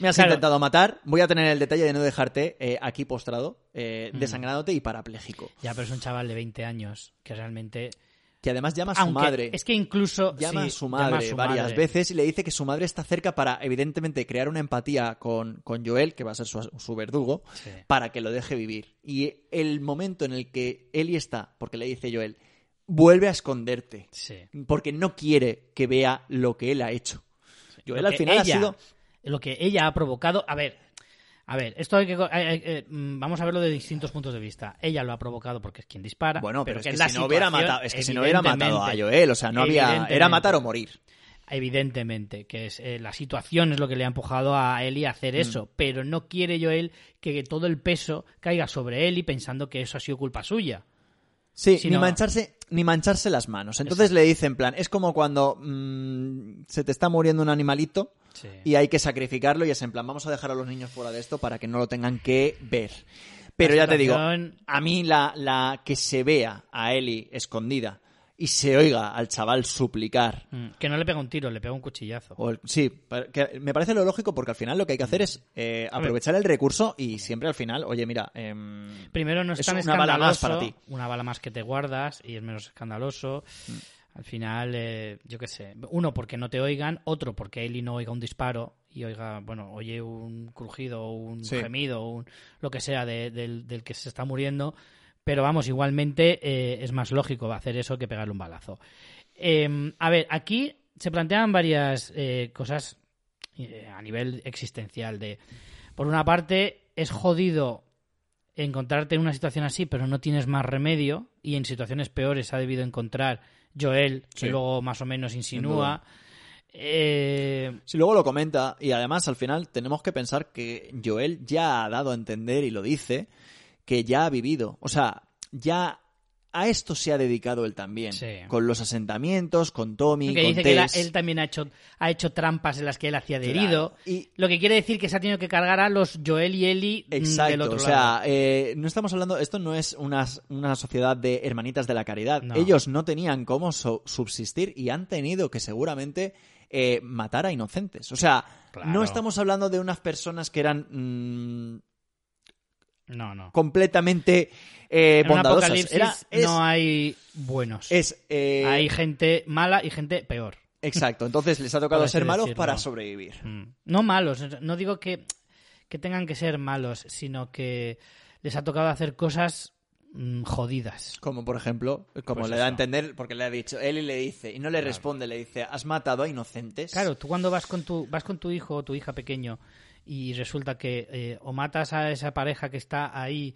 Speaker 2: me has
Speaker 1: Claro.
Speaker 2: intentado matar, voy a tener el detalle de no dejarte eh, aquí postrado, eh,
Speaker 1: Mm.
Speaker 2: desangrándote y parapléjico.
Speaker 1: Ya, pero es un chaval de 20 años que realmente...
Speaker 2: Que además llama a su
Speaker 1: Aunque
Speaker 2: madre.
Speaker 1: es que incluso...
Speaker 2: llama
Speaker 1: sí,
Speaker 2: a su
Speaker 1: llama
Speaker 2: madre
Speaker 1: a su
Speaker 2: varias
Speaker 1: madre.
Speaker 2: veces y le dice que su madre está cerca para, evidentemente, crear una empatía con, con Joel, que va a ser su, su verdugo,
Speaker 1: Sí.
Speaker 2: para que lo deje vivir. Y el momento en el que Ellie está, porque le dice Joel, vuelve a esconderte,
Speaker 1: Sí.
Speaker 2: porque no quiere que vea lo que él ha hecho. Joel
Speaker 1: Lo
Speaker 2: al final ha sido...
Speaker 1: Lo que ella ha provocado... A ver, a ver, esto hay que... eh, mm, vamos a verlo de distintos puntos de vista. Ella lo ha provocado porque es quien dispara.
Speaker 2: Bueno, pero, es que,
Speaker 1: la
Speaker 2: si no hubiera matado, es que si no hubiera matado a Joel, o sea, no había... Era matar o morir.
Speaker 1: Evidentemente, que es eh, la situación es lo que le ha empujado a Eli a
Speaker 2: Mm.
Speaker 1: hacer eso, pero no quiere Joel que todo el peso caiga sobre Eli pensando que eso ha sido culpa suya.
Speaker 2: Sí, ni mancharse, ni mancharse las manos. Entonces le dice en plan, es como cuando mm, se te está muriendo un animalito
Speaker 1: Sí.
Speaker 2: y hay que sacrificarlo y es en plan, vamos a dejar a los niños fuera de esto para que no lo tengan que ver. Pero
Speaker 1: La
Speaker 2: ya te digo, a mí la, la que se vea a Eli escondida y se oiga al chaval suplicar.
Speaker 1: Mm, Que no le pega un tiro, le pega un cuchillazo.
Speaker 2: o el- sí, que me parece lo lógico porque al final lo que hay que hacer es eh, aprovechar el recurso y siempre al final, oye, mira, em,
Speaker 1: Primero no es,
Speaker 2: es
Speaker 1: tan
Speaker 2: una bala más para ti.
Speaker 1: una bala más que te guardas y es menos escandaloso.
Speaker 2: Mm.
Speaker 1: Al final, eh, yo qué sé, uno porque no te oigan, otro porque Eli no oiga un disparo y oiga, bueno, oye un crujido, un
Speaker 2: Sí.
Speaker 1: gemido, un, lo que sea de- del, del que se está muriendo. Pero vamos, igualmente eh, es más lógico hacer eso que pegarle un balazo. Eh, a ver, aquí se plantean varias eh, cosas eh, a nivel existencial. De, por una parte, es jodido encontrarte en una situación así, pero no tienes más remedio y en situaciones peores ha debido encontrar Joel, que
Speaker 2: Sí.
Speaker 1: luego más o menos insinúa. Eh,
Speaker 2: Si luego lo comenta, y además al final tenemos que pensar que Joel ya ha dado a entender y lo dice, que ya ha vivido. O sea, ya a esto se ha dedicado él también.
Speaker 1: Sí.
Speaker 2: Con los asentamientos, con Tommy,
Speaker 1: que
Speaker 2: con
Speaker 1: dice que
Speaker 2: Tess.
Speaker 1: él también ha hecho, ha hecho trampas en las que él hacía de
Speaker 2: Claro.
Speaker 1: herido.
Speaker 2: Y
Speaker 1: Lo que quiere decir que se ha tenido que cargar a los Joel y Eli mm, del otro
Speaker 2: o
Speaker 1: lado.
Speaker 2: sea, eh, no estamos hablando, esto no es una, una sociedad de hermanitas de la caridad.
Speaker 1: No.
Speaker 2: Ellos no tenían cómo so- subsistir y han tenido que seguramente eh, matar a inocentes. O sea,
Speaker 1: Claro.
Speaker 2: no estamos hablando de unas personas que eran mm,
Speaker 1: No, no.
Speaker 2: completamente eh,
Speaker 1: En un
Speaker 2: bondadosas.
Speaker 1: apocalipsis
Speaker 2: Era- es,
Speaker 1: no hay buenos.
Speaker 2: es, eh,
Speaker 1: Hay gente mala y gente peor.
Speaker 2: Exacto, entonces les ha tocado ser malos
Speaker 1: decirlo.
Speaker 2: para sobrevivir.
Speaker 1: Mm. No malos, no digo que, que tengan que ser malos, sino que les ha tocado hacer cosas mm, jodidas.
Speaker 2: Como por ejemplo, como
Speaker 1: Pues
Speaker 2: le da a entender, porque le ha dicho, él y le dice, y no le responde, le dice, has matado a inocentes.
Speaker 1: Claro, tú cuando vas con tu, vas con tu hijo o tu hija pequeño y resulta que eh, o matas a esa pareja que está ahí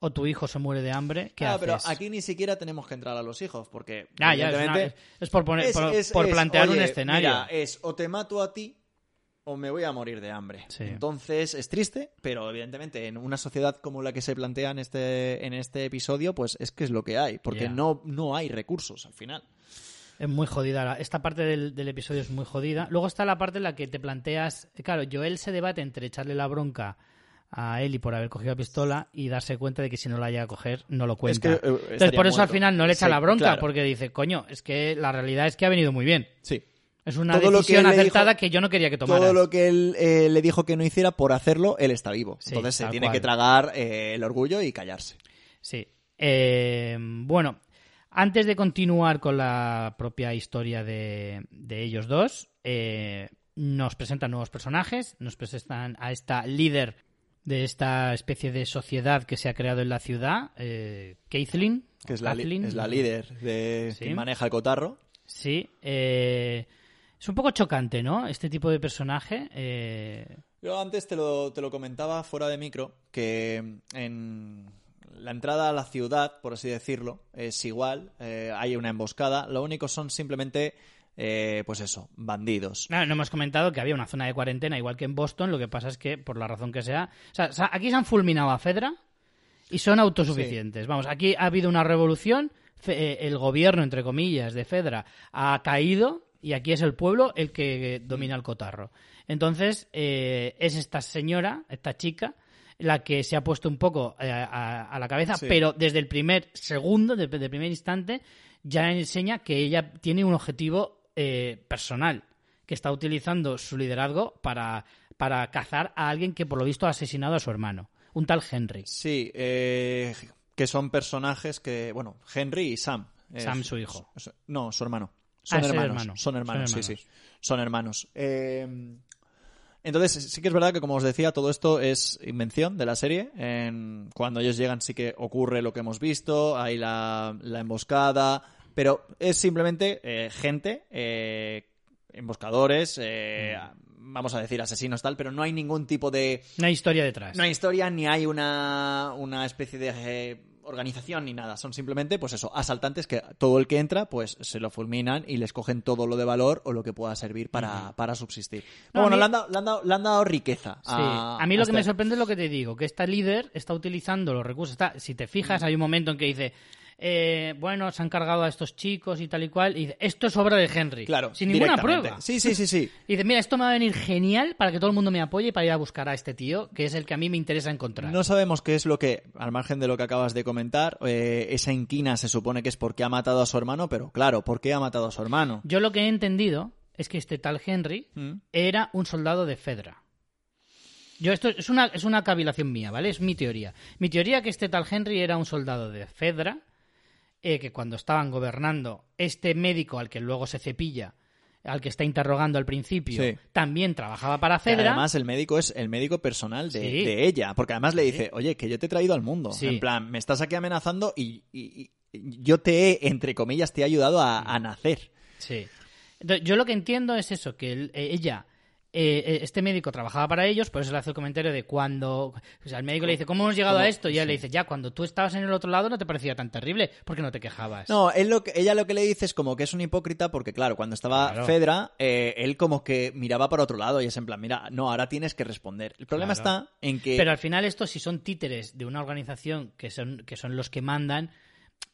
Speaker 1: o tu hijo se muere de hambre, ¿qué
Speaker 2: Ah,
Speaker 1: haces?
Speaker 2: pero aquí ni siquiera tenemos que entrar a los hijos, porque
Speaker 1: Ah, ya, es, una- es- es por, poner,
Speaker 2: es-
Speaker 1: por,
Speaker 2: es-
Speaker 1: por
Speaker 2: es,
Speaker 1: plantear un escenario.
Speaker 2: Mira, es o te mato a ti o me voy a morir de hambre.
Speaker 1: Sí.
Speaker 2: Entonces es triste, pero evidentemente en una sociedad como la que se plantea en este, en este episodio, pues es que es lo que hay, porque no, no hay recursos al final.
Speaker 1: Es muy jodida. la- Esta parte del, del episodio es muy jodida. Luego está la parte en la que te planteas. Claro, Joel se debate entre echarle la bronca a Ellie por haber cogido la pistola y darse cuenta de que si no la llega a coger, no lo cuenta.
Speaker 2: Es que, eh,
Speaker 1: Entonces, por eso al final no le echa
Speaker 2: Sí,
Speaker 1: la bronca,
Speaker 2: claro.
Speaker 1: porque dice, coño, es que la realidad es que ha venido muy bien.
Speaker 2: Sí.
Speaker 1: Es una
Speaker 2: Todo
Speaker 1: decisión acertada
Speaker 2: dijo-
Speaker 1: que yo no quería que tomaras.
Speaker 2: Todo lo que él eh, le dijo que no hiciera por hacerlo, él está vivo.
Speaker 1: Sí,
Speaker 2: Entonces se tiene
Speaker 1: cual.
Speaker 2: que tragar eh, el orgullo y callarse.
Speaker 1: Sí. Eh, bueno, antes de continuar con la propia historia de, de ellos dos, eh, nos presentan nuevos personajes, nos presentan a esta líder de esta especie de sociedad que se ha creado en la ciudad, eh, Caitlin.
Speaker 2: Que es la,
Speaker 1: Kathleen.
Speaker 2: es la líder de
Speaker 1: Sí.
Speaker 2: que maneja el cotarro.
Speaker 1: Sí. eh, es un poco chocante, ¿no? Este tipo de personaje. eh,
Speaker 2: Yo antes te lo, te lo comentaba fuera de micro, que en la entrada a la ciudad, por así decirlo, es igual, eh, hay una emboscada, lo único son simplemente, eh, pues eso, bandidos.
Speaker 1: Ah, no hemos comentado que había una zona de cuarentena, igual que en Boston. Lo que pasa es que, por la razón que sea. O sea, aquí se han fulminado a Fedra y son autosuficientes. Vamos, aquí ha habido una revolución. eh, el gobierno, entre comillas, de Fedra ha caído y aquí es el pueblo el que domina el cotarro. Entonces, eh, es esta señora, esta chica, la que se ha puesto un poco eh, a, a la cabeza,
Speaker 2: Sí.
Speaker 1: pero desde el primer segundo, desde el primer instante, ya enseña que ella tiene un objetivo eh, personal. que está utilizando su liderazgo para, para cazar a alguien que por lo visto ha asesinado a su hermano, un tal Henry.
Speaker 2: Sí, eh, que son personajes que, bueno, Henry y Sam.
Speaker 1: Sam, su hijo.
Speaker 2: su- no, su hermano. Son
Speaker 1: Ah, el
Speaker 2: hermanos,
Speaker 1: hermano.
Speaker 2: Son hermanos,
Speaker 1: Son
Speaker 2: sí,
Speaker 1: hermanos.
Speaker 2: sí. Son hermanos. Eh, entonces, sí que es verdad que, como os decía, todo esto es invención de la serie. En- cuando ellos llegan sí que ocurre lo que hemos visto, hay la, la emboscada, pero es simplemente eh, gente, eh, emboscadores, eh, vamos a decir asesinos tal, pero no hay ningún tipo de...
Speaker 1: Una historia detrás.
Speaker 2: No hay historia ni hay una, una especie de eh, organización ni nada. Son simplemente, pues eso, asaltantes que todo el que entra, pues se lo fulminan y les cogen todo lo de valor o lo que pueda servir para, para subsistir.
Speaker 1: No,
Speaker 2: bueno,
Speaker 1: mí-
Speaker 2: le, han dado, le han dado- le han dado riqueza.
Speaker 1: Sí.
Speaker 2: A,
Speaker 1: A mí lo
Speaker 2: a
Speaker 1: que me sorprende es lo que te digo, que esta líder está utilizando los recursos. Está, si te fijas, hay un momento en que dice, eh, bueno, se han cargado a estos chicos y tal y cual, y dice, esto es obra de Henry.
Speaker 2: Claro,
Speaker 1: sin ninguna prueba.
Speaker 2: Sí, sí, sí, sí.
Speaker 1: Y dice, mira, esto me va a venir genial para que todo el mundo me apoye para ir a buscar a este tío, que es el que a mí me interesa encontrar.
Speaker 2: No sabemos qué es lo que, al margen de lo que acabas de comentar, eh, esa inquina se supone que es porque ha matado a su hermano, pero claro, ¿por qué ha matado a su hermano?
Speaker 1: Yo lo que he entendido es que este tal Henry
Speaker 2: ¿Mm?
Speaker 1: era un soldado de Fedra. Yo esto es una, es una cavilación mía, ¿vale? Es mi teoría. Mi teoría es que este tal Henry era un soldado de Fedra, eh, que cuando estaban gobernando, este médico al que luego se cepilla, al que está interrogando al principio,
Speaker 2: Sí.
Speaker 1: también trabajaba para
Speaker 2: Que
Speaker 1: Fedra.
Speaker 2: además el médico es el médico personal de,
Speaker 1: Sí.
Speaker 2: de ella, porque además le dice, oye, que yo te he traído al mundo. En plan, me estás aquí amenazando y, y- y yo te he, entre comillas, te he ayudado a, a nacer.
Speaker 1: Sí. Yo lo que entiendo es eso, que él- eh, ella, eh, eh, este médico trabajaba para ellos, por eso le hace el comentario de cuando, o sea, el médico le dice, ¿cómo hemos llegado
Speaker 2: ¿Cómo?
Speaker 1: a esto? Y ella le dice, ya, cuando tú estabas en el otro lado no te parecía tan terrible, porque no te quejabas.
Speaker 2: No, él lo que, ella lo que le dice es como que es un hipócrita porque, claro, cuando estaba
Speaker 1: Claro.
Speaker 2: Fedra, eh, él como que miraba para otro lado y es en plan, mira, no, ahora tienes que responder. El problema
Speaker 1: Claro.
Speaker 2: está en que...
Speaker 1: Pero al final estos, si son títeres de una organización que son, que son los que mandan,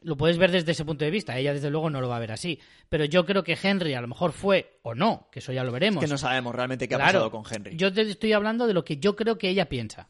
Speaker 1: lo puedes ver desde ese punto de vista. Ella, desde luego, no lo va a ver así. Pero yo creo que Henry a lo mejor fue, o no, que eso ya lo veremos.
Speaker 2: que no sabemos realmente qué ha pasado con Henry.
Speaker 1: Yo te estoy hablando de lo que yo creo que ella piensa.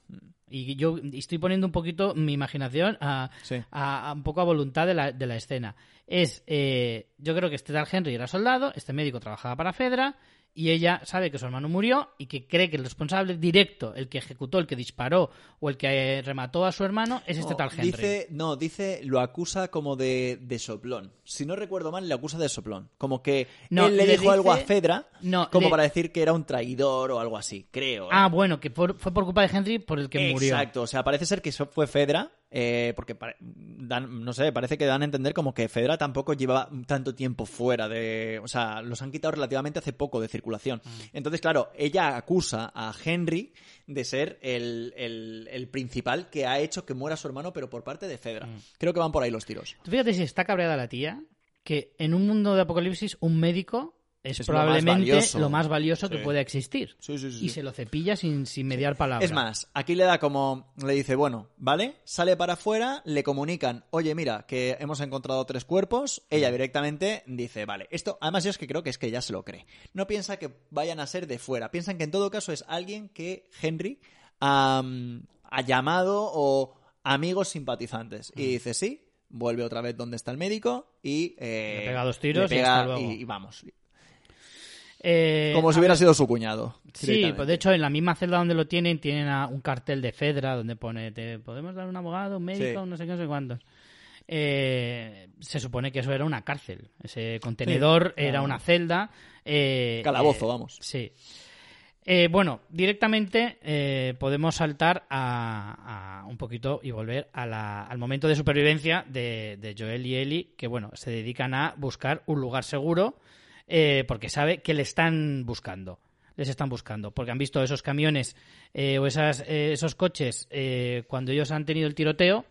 Speaker 1: Y yo estoy poniendo un poquito mi imaginación a,
Speaker 2: Sí.
Speaker 1: a- a un poco a voluntad de la, de la escena. Es, eh, yo creo que este tal Henry era soldado, este médico trabajaba para Fedra, y ella sabe que su hermano murió y que cree que el responsable directo, el que ejecutó, el que disparó o el que eh, remató a su hermano es este
Speaker 2: No,
Speaker 1: tal Henry.
Speaker 2: Dice, no, dice, lo acusa como de, de soplón. Si no recuerdo mal, le acusa de soplón. Como que
Speaker 1: No,
Speaker 2: él le,
Speaker 1: le
Speaker 2: dijo algo a Fedra,
Speaker 1: No,
Speaker 2: como
Speaker 1: le-
Speaker 2: para decir que era un traidor o algo así, creo. ¿eh?
Speaker 1: Ah, bueno, que por- fue por culpa de Henry por el que murió.
Speaker 2: Exacto, o sea, parece ser que eso fue Fedra, eh, porque dan, no sé, parece que dan a entender como que Fedra tampoco llevaba tanto tiempo fuera de, o sea, los han quitado relativamente hace poco de circulación.
Speaker 1: Mm.
Speaker 2: Entonces, claro, ella acusa a Henry de ser el, el- el principal que ha hecho que muera su hermano, pero por parte de Fedra.
Speaker 1: Mm.
Speaker 2: Creo que van por ahí los tiros.
Speaker 1: Tú fíjate si está cabreada la tía, que en un mundo de apocalipsis un médico es,
Speaker 2: Es lo más
Speaker 1: probablemente
Speaker 2: valioso.
Speaker 1: lo más valioso que
Speaker 2: Sí.
Speaker 1: pueda existir.
Speaker 2: Sí, sí, sí,
Speaker 1: Y
Speaker 2: sí.
Speaker 1: se lo cepilla sin, sin mediar palabra.
Speaker 2: Es más, aquí le da como, le dice, bueno, ¿vale? Sale para afuera, le comunican, oye, mira, que hemos encontrado tres cuerpos. Ella directamente dice, vale, esto, además yo es que creo que es que ella se lo cree. No piensa que vayan a ser de fuera, piensan que en todo caso es alguien que Henry ha llamado o amigos simpatizantes. Y dice, sí, vuelve otra vez donde está el médico y... eh,
Speaker 1: Le pega dos tiros
Speaker 2: le
Speaker 1: y
Speaker 2: pega
Speaker 1: hasta luego.
Speaker 2: y- y vamos.
Speaker 1: Eh,
Speaker 2: Como si hubiera
Speaker 1: ver,
Speaker 2: sido su cuñado.
Speaker 1: Sí, pues de hecho en la misma celda donde lo tienen tienen a un cartel de Fedra donde pone te podemos dar un abogado, un médico,
Speaker 2: Sí.
Speaker 1: no sé qué, no sé cuántos. Eh, se supone que eso era una cárcel. Ese contenedor
Speaker 2: Sí.
Speaker 1: era una celda. eh,
Speaker 2: Calabozo,
Speaker 1: eh,
Speaker 2: vamos.
Speaker 1: Sí. Eh, bueno, directamente eh, podemos saltar a, a un poquito y volver a la- al momento de supervivencia de, de Joel y Ellie, que bueno, se dedican a buscar un lugar seguro eh, porque sabe que le están buscando. Les están buscando, porque han visto esos camiones eh, o esas, eh, esos coches eh, cuando ellos han tenido el tiroteo.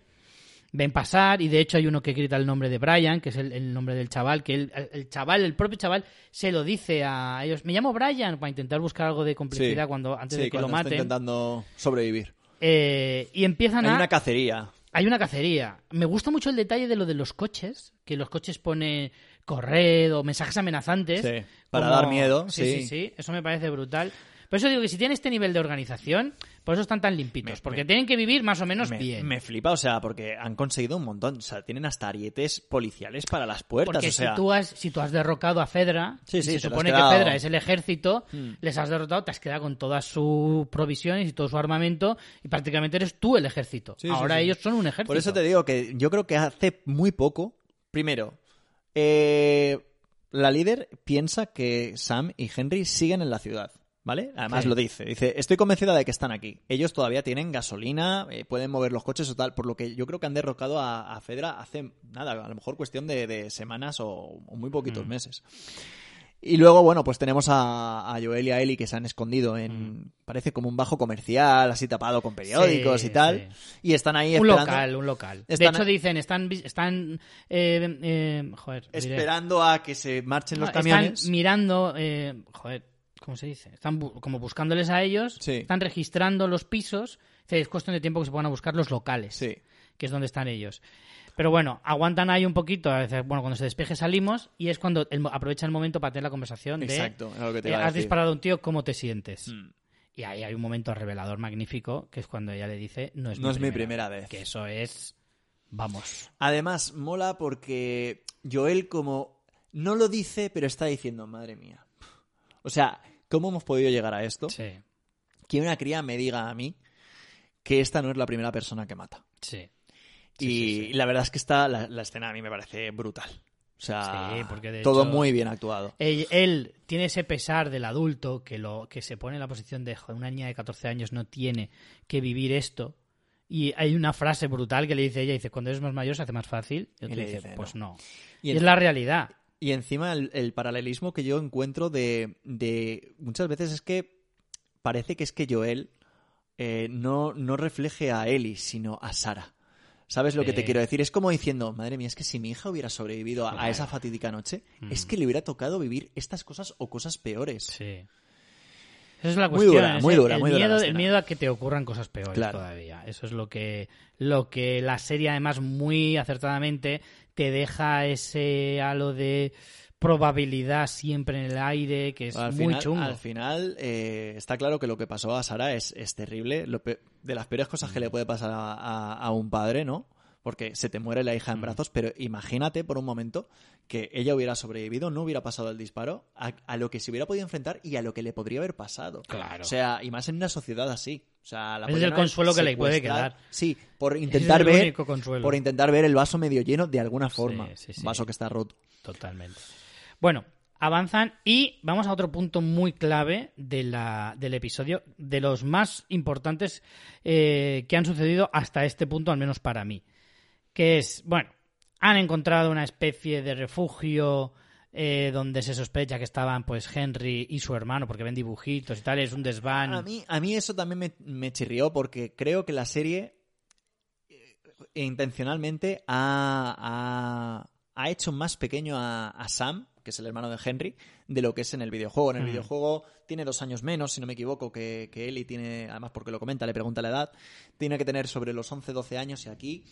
Speaker 1: Ven pasar y de hecho hay uno que grita el nombre de Brian, que es el, el nombre del chaval, que el, el chaval, el propio chaval, se lo dice a ellos. Me llamo Brian para intentar buscar algo de complicidad
Speaker 2: Sí.
Speaker 1: cuando antes
Speaker 2: Sí,
Speaker 1: de que lo
Speaker 2: cuando
Speaker 1: maten.
Speaker 2: intentando sobrevivir.
Speaker 1: Eh, y empiezan
Speaker 2: Hay
Speaker 1: a
Speaker 2: una cacería.
Speaker 1: Hay una cacería. Me gusta mucho el detalle de lo de los coches, que los coches pone corred o mensajes amenazantes.
Speaker 2: Sí, para dar miedo,
Speaker 1: Sí,
Speaker 2: sí.
Speaker 1: sí, sí. Eso me parece brutal. Por eso digo que si tienen este nivel de organización, por eso están tan limpitos.
Speaker 2: Me-
Speaker 1: porque
Speaker 2: me-
Speaker 1: tienen que vivir más o menos
Speaker 2: me,
Speaker 1: bien.
Speaker 2: me flipa, o sea, porque han conseguido un montón. O sea, tienen hasta arietes policiales para las puertas.
Speaker 1: Porque
Speaker 2: o sea,
Speaker 1: si, tú has, si tú has derrocado a Fedra,
Speaker 2: Sí,
Speaker 1: se supone que. Fedra es el ejército,
Speaker 2: Mm.
Speaker 1: les has derrotado, te has quedado con todas sus provisiones y todo su armamento y prácticamente eres tú el ejército.
Speaker 2: Sí,
Speaker 1: Ahora ellos son un ejército.
Speaker 2: Por eso te digo que yo creo que hace muy poco. Primero, eh, la líder piensa que Sam y Henry siguen en la ciudad. ¿Vale? Además
Speaker 1: Sí.
Speaker 2: lo dice. Dice, estoy convencida de que están aquí. Ellos todavía tienen gasolina, eh, pueden mover los coches o tal, por lo que yo creo que han derrocado a, a Fedra hace, nada, a lo mejor cuestión de, de semanas o, o muy poquitos
Speaker 1: Mm.
Speaker 2: meses. Y luego, bueno, pues tenemos a, a Joel y a Ellie que se han escondido en, parece como un bajo comercial, así tapado con periódicos
Speaker 1: Mm. Sí,
Speaker 2: y tal.
Speaker 1: sí.
Speaker 2: Y están ahí
Speaker 1: Un
Speaker 2: esperando.
Speaker 1: local, un local.
Speaker 2: Están-
Speaker 1: de hecho, dicen, están, están eh, eh, joder, diré.
Speaker 2: esperando a que se marchen los
Speaker 1: No,
Speaker 2: camiones.
Speaker 1: Están mirando, eh, joder, ¿cómo se dice? Están bu- como buscándoles a ellos,
Speaker 2: Sí.
Speaker 1: están registrando los pisos. Es cuestión de tiempo que se pongan a buscar los locales,
Speaker 2: Sí.
Speaker 1: que es donde están ellos. Pero bueno, aguantan ahí un poquito. a veces, Bueno, cuando se despeje salimos y es cuando el aprovecha el momento para tener la conversación de
Speaker 2: Exacto, es lo que te
Speaker 1: eh,
Speaker 2: iba a
Speaker 1: has
Speaker 2: decir.
Speaker 1: disparado a un tío, ¿cómo te sientes?
Speaker 2: Mm.
Speaker 1: Y ahí hay un momento revelador magnífico, que es cuando ella le dice, no es,
Speaker 2: No
Speaker 1: mi,
Speaker 2: es mi
Speaker 1: primera,
Speaker 2: primera vez.
Speaker 1: Que eso es, vamos.
Speaker 2: Además, mola porque Joel como no lo dice, pero está diciendo, madre mía. O sea, ¿cómo hemos podido llegar a esto?
Speaker 1: Sí,
Speaker 2: Que una cría me diga a mí que esta no es la primera persona que mata.
Speaker 1: sí.
Speaker 2: y
Speaker 1: sí, sí.
Speaker 2: la verdad es que esta, la, la escena a mí me parece brutal. O sea,
Speaker 1: Sí, porque de
Speaker 2: todo
Speaker 1: hecho-
Speaker 2: muy bien actuado.
Speaker 1: Él, él tiene ese pesar del adulto que, lo, que se pone en la posición de "Joder, una niña de 14 años no tiene que vivir esto. Y hay una frase brutal que le dice ella, dice, cuando eres más mayor se hace más fácil. Y
Speaker 2: Y le
Speaker 1: dice,
Speaker 2: dice,
Speaker 1: pues no.
Speaker 2: Y
Speaker 1: es la realidad.
Speaker 2: Y encima el, el paralelismo que yo encuentro de, de muchas veces es que parece que es que Joel eh, no, no refleje a Ellie, sino a Sara. ¿Sabes lo que te quiero decir? Es como diciendo, madre mía, es que si mi hija hubiera sobrevivido a, a esa fatídica noche, es que le hubiera tocado vivir estas cosas o cosas peores.
Speaker 1: Sí. Esa es la
Speaker 2: Muy
Speaker 1: cuestión.
Speaker 2: dura,
Speaker 1: es
Speaker 2: muy dura,
Speaker 1: el
Speaker 2: muy dura
Speaker 1: miedo, el miedo a que te ocurran cosas peores
Speaker 2: Claro.
Speaker 1: todavía. Eso es lo que, lo que la serie, además, muy acertadamente te deja ese halo de probabilidad siempre en el aire, que es
Speaker 2: al
Speaker 1: muy
Speaker 2: final,
Speaker 1: chungo.
Speaker 2: al final, eh, está claro que lo que pasó a Sara es, es terrible. Lo de las peores cosas que le puede pasar a, a- a un padre, ¿no? Porque se te muere la hija
Speaker 1: Mm.
Speaker 2: en brazos, pero imagínate por un momento que ella hubiera sobrevivido, no hubiera pasado el disparo, a, a lo que se hubiera podido enfrentar y a lo que le podría haber pasado.
Speaker 1: Claro.
Speaker 2: O sea, y más en una sociedad así. O sea, la
Speaker 1: es el consuelo que le puede quedar.
Speaker 2: Sí, por intentar
Speaker 1: es el
Speaker 2: ver,
Speaker 1: único consuelo.
Speaker 2: por intentar ver el vaso medio lleno de alguna forma.
Speaker 1: sí, sí.
Speaker 2: Un vaso que está roto.
Speaker 1: Totalmente. Bueno, avanzan y vamos a otro punto muy clave de la, del episodio, de los más importantes eh, que han sucedido hasta este punto, al menos para mí. Que es, bueno, han encontrado una especie de refugio eh, donde se sospecha que estaban pues Henry y su hermano, porque ven dibujitos y tal, es un desván.
Speaker 2: A mí, a mí eso también me, me chirrió porque creo que la serie eh, intencionalmente ha, ha- ha hecho más pequeño a, a Sam, que es el hermano de Henry, de lo que es en el videojuego. En el
Speaker 1: Mm.
Speaker 2: videojuego tiene dos años menos, si no me equivoco, que, que Ellie tiene, además porque lo comenta, le pregunta la edad, tiene que tener sobre los 11-12 años y aquí,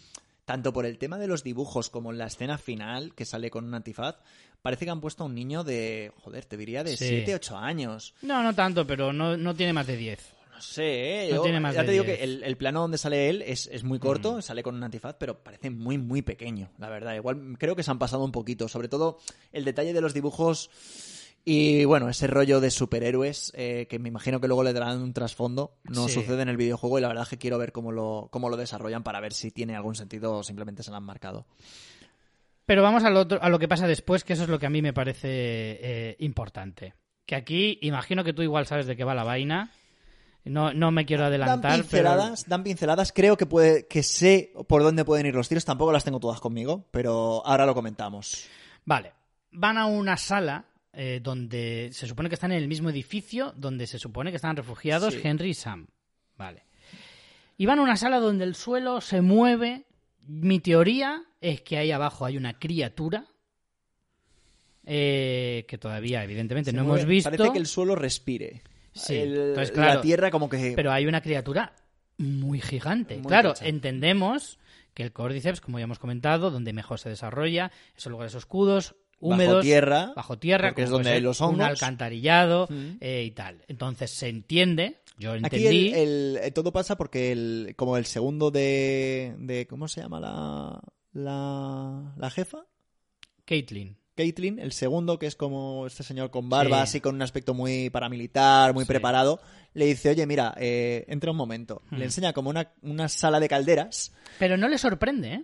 Speaker 2: tanto por el tema de los dibujos como en la escena final, que sale con un antifaz, parece que han puesto a un niño de, joder, te diría de
Speaker 1: Sí.
Speaker 2: 7-8 años.
Speaker 1: No, no tanto, pero no, no tiene más de 10.
Speaker 2: No sé, ¿eh?
Speaker 1: No
Speaker 2: Yo-
Speaker 1: tiene más
Speaker 2: ya
Speaker 1: de
Speaker 2: te digo
Speaker 1: 10.
Speaker 2: que el, el plano donde sale él es, es muy corto,
Speaker 1: Mm.
Speaker 2: sale con un antifaz, pero parece muy, muy pequeño, la verdad. Igual creo que se han pasado un poquito, sobre todo el detalle de los dibujos y, bueno, ese rollo de superhéroes eh, que me imagino que luego le darán un trasfondo. No
Speaker 1: Sí.
Speaker 2: sucede en el videojuego y la verdad es que quiero ver cómo lo, cómo lo desarrollan para ver si tiene algún sentido o simplemente se lo han marcado.
Speaker 1: Pero vamos a lo, otro- a lo que pasa después, que eso es lo que a mí me parece eh, importante. Que aquí, imagino que tú igual sabes de qué va la vaina. No, no me quiero
Speaker 2: Dan
Speaker 1: adelantar, pero...
Speaker 2: pinceladas, dan pinceladas. Creo que puede, que sé por dónde pueden ir los tiros. Tampoco las tengo todas conmigo, pero ahora lo comentamos.
Speaker 1: Vale. Van a una sala eh, donde se supone que están en el mismo edificio, donde se supone que están refugiados
Speaker 2: Sí.
Speaker 1: Henry y Sam. Vale. Y van a una sala donde el suelo se mueve. Mi teoría es que ahí abajo hay una criatura eh, que todavía, evidentemente,
Speaker 2: Se
Speaker 1: no
Speaker 2: mueve-
Speaker 1: hemos visto.
Speaker 2: Parece que el suelo respire.
Speaker 1: Sí,
Speaker 2: El-
Speaker 1: entonces, claro,
Speaker 2: la tierra como que...
Speaker 1: Pero hay una criatura muy gigante.
Speaker 2: Muy
Speaker 1: claro, entendemos que el Cordyceps, como ya hemos comentado, donde mejor se desarrolla, esos lugares oscuros, húmedos.
Speaker 2: Bajo tierra.
Speaker 1: Bajo tierra,
Speaker 2: porque es donde hay los
Speaker 1: Un
Speaker 2: hongos.
Speaker 1: alcantarillado
Speaker 2: Mm.
Speaker 1: eh, y tal. Entonces se entiende, yo
Speaker 2: Aquí
Speaker 1: entendí.
Speaker 2: el, el- eh, todo pasa porque el, como el segundo de, de ¿cómo se llama la, la, la jefa?
Speaker 1: Caitlyn.
Speaker 2: Caitlyn, el segundo, que es como este señor con barba,
Speaker 1: Sí.
Speaker 2: así con un aspecto muy paramilitar, muy
Speaker 1: Sí.
Speaker 2: preparado, le dice, oye, mira, eh, entra un momento.
Speaker 1: Hmm.
Speaker 2: Le enseña como una, una sala de calderas.
Speaker 1: Pero no le sorprende, ¿eh?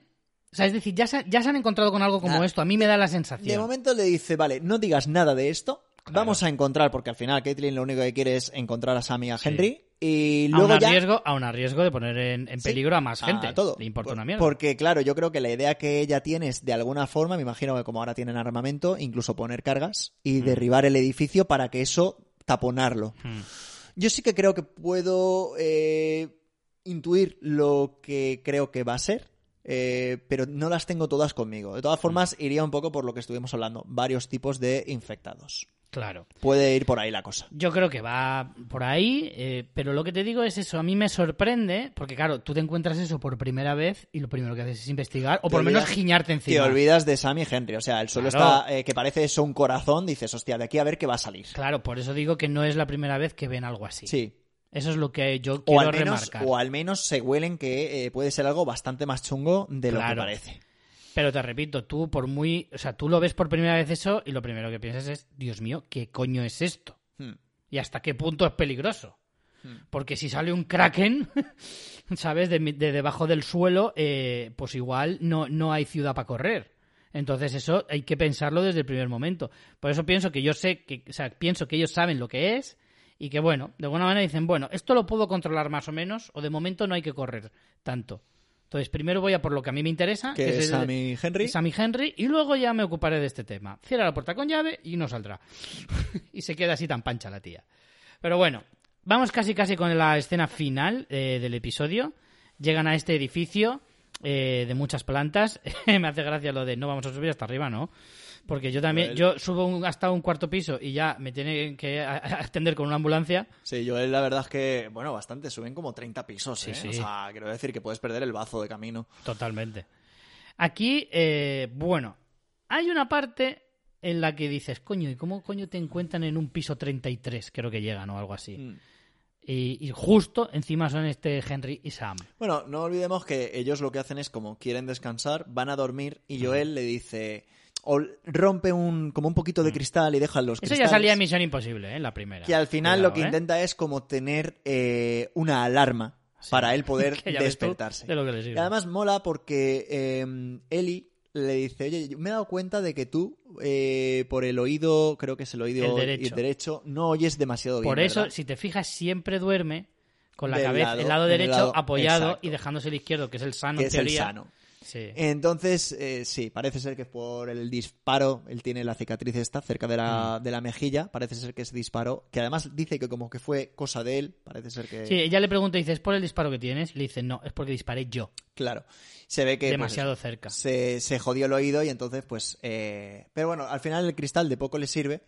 Speaker 1: O sea, es decir, ya se, ya se han encontrado con algo como
Speaker 2: Ah.
Speaker 1: esto. A mí me da la
Speaker 2: De
Speaker 1: sensación.
Speaker 2: momento le dice, vale, no digas nada de esto.
Speaker 1: Claro.
Speaker 2: Vamos a encontrar, porque al final Caitlyn lo único que quiere es encontrar a Sammy y a
Speaker 1: Sí.
Speaker 2: Henry. Y
Speaker 1: a un
Speaker 2: luego ya...
Speaker 1: riesgo, a un riesgo de poner en, en
Speaker 2: Sí,
Speaker 1: peligro a más
Speaker 2: a
Speaker 1: gente.
Speaker 2: todo.
Speaker 1: Le importa
Speaker 2: Por-
Speaker 1: una mierda.
Speaker 2: Porque, claro, yo creo que la idea que ella tiene es, de alguna forma, me imagino que como ahora tienen armamento, incluso poner cargas y
Speaker 1: Mm.
Speaker 2: derribar el edificio para que eso taponarlo.
Speaker 1: Hmm.
Speaker 2: Yo sí que creo que puedo eh, intuir lo que creo que va a ser, eh, pero no las tengo todas conmigo. De todas formas,
Speaker 1: Mm.
Speaker 2: iría un poco por lo que estuvimos hablando, varios tipos de infectados.
Speaker 1: Claro.
Speaker 2: Puede ir por ahí la cosa.
Speaker 1: Yo creo que va por ahí, eh, pero lo que te digo es eso, a mí me sorprende, porque claro, tú te encuentras eso por primera vez y lo primero que haces es investigar, o
Speaker 2: Te
Speaker 1: por lo menos giñarte
Speaker 2: Te
Speaker 1: encima.
Speaker 2: olvidas de Sammy y Henry. O sea, el suelo
Speaker 1: Claro.
Speaker 2: está eh, que parece eso un corazón. Dices, hostia, de aquí a ver qué va a salir.
Speaker 1: Claro, por eso digo que no es la primera vez que ven algo así.
Speaker 2: Sí.
Speaker 1: Eso es lo que yo
Speaker 2: O
Speaker 1: quiero
Speaker 2: al, menos,
Speaker 1: remarcar.
Speaker 2: o al menos se huelen que eh, puede ser algo bastante más chungo de lo que parece.
Speaker 1: Pero te repito, tú por muy, o sea, tú lo ves por primera vez eso y lo primero que piensas es, Dios mío, ¿qué coño es esto?
Speaker 2: Hmm.
Speaker 1: ¿Y hasta qué punto es peligroso?
Speaker 2: Hmm.
Speaker 1: Porque si sale un kraken, ¿sabes? De, de debajo del suelo, eh, pues igual no, no hay ciudad para correr. Entonces eso hay que pensarlo desde el primer momento. Por eso pienso que yo sé que, o sea, pienso que ellos saben lo que es y que bueno, de alguna manera dicen, bueno, esto lo puedo controlar más o menos o de momento no hay que correr tanto. Entonces primero voy a por lo que a mí me interesa,
Speaker 2: Que es Sammy Henry.
Speaker 1: Sammy Henry y luego ya me ocuparé de este tema. Cierra la puerta con llave y no saldrá. y se queda así tan pancha la tía. Pero bueno, vamos casi casi con la escena final eh, del episodio. Llegan a este edificio eh, de muchas plantas. me hace gracia lo de no vamos a subir hasta arriba, ¿no? Porque yo también,
Speaker 2: Joel.
Speaker 1: yo subo un- hasta un cuarto piso y ya me tiene que atender con una ambulancia.
Speaker 2: Sí, yo la verdad es que, bueno, bastante, suben como 30 pisos,
Speaker 1: Sí,
Speaker 2: ¿eh?
Speaker 1: sí.
Speaker 2: O sea, quiero decir que puedes perder el bazo de camino.
Speaker 1: Totalmente. Aquí, eh, bueno, hay una parte en la que dices, coño, ¿y cómo coño te encuentran en un piso 33? Creo que llegan o algo así.
Speaker 2: Mm.
Speaker 1: Y, y justo encima son este Henry y Sam.
Speaker 2: Bueno, no olvidemos que ellos lo que hacen es como quieren descansar, van a dormir y Joel le dice... O rompe un, como un poquito de cristal y deja los
Speaker 1: Mm. Eso
Speaker 2: cristales.
Speaker 1: ya salía en Misión Imposible, ¿eh? La primera.
Speaker 2: Que al final
Speaker 1: Cuidado,
Speaker 2: lo que
Speaker 1: ¿eh?
Speaker 2: intenta es como tener eh, una alarma
Speaker 1: Sí.
Speaker 2: para él poder despertarse.
Speaker 1: de lo que le
Speaker 2: Y además mola porque eh, Eli le dice, oye, yo me he dado cuenta de que tú, eh, por el oído, creo que es el oído
Speaker 1: El derecho.
Speaker 2: no oyes demasiado bien.
Speaker 1: Por eso,
Speaker 2: ¿verdad?
Speaker 1: si te fijas, siempre duerme con la
Speaker 2: Del
Speaker 1: cabeza,
Speaker 2: lado,
Speaker 1: el lado
Speaker 2: el
Speaker 1: derecho
Speaker 2: lado-
Speaker 1: apoyado
Speaker 2: exacto.
Speaker 1: y dejándose el izquierdo, que es el sano
Speaker 2: que
Speaker 1: en
Speaker 2: es el
Speaker 1: teoría.
Speaker 2: sano.
Speaker 1: Sí.
Speaker 2: Entonces, eh, sí, parece ser que por el disparo, él tiene la cicatriz esta cerca de la,
Speaker 1: Mm.
Speaker 2: de la mejilla, parece ser que ese disparo, que además dice que como que fue cosa de él, parece ser que...
Speaker 1: Sí, ella le pregunta y dice, ¿es por el disparo que tienes? Le dice, no, es porque disparé yo,
Speaker 2: Claro, se ve que... pues,
Speaker 1: demasiado cerca.
Speaker 2: se, se jodió el oído y entonces pues... eh, Pero bueno, al final el cristal de poco le sirve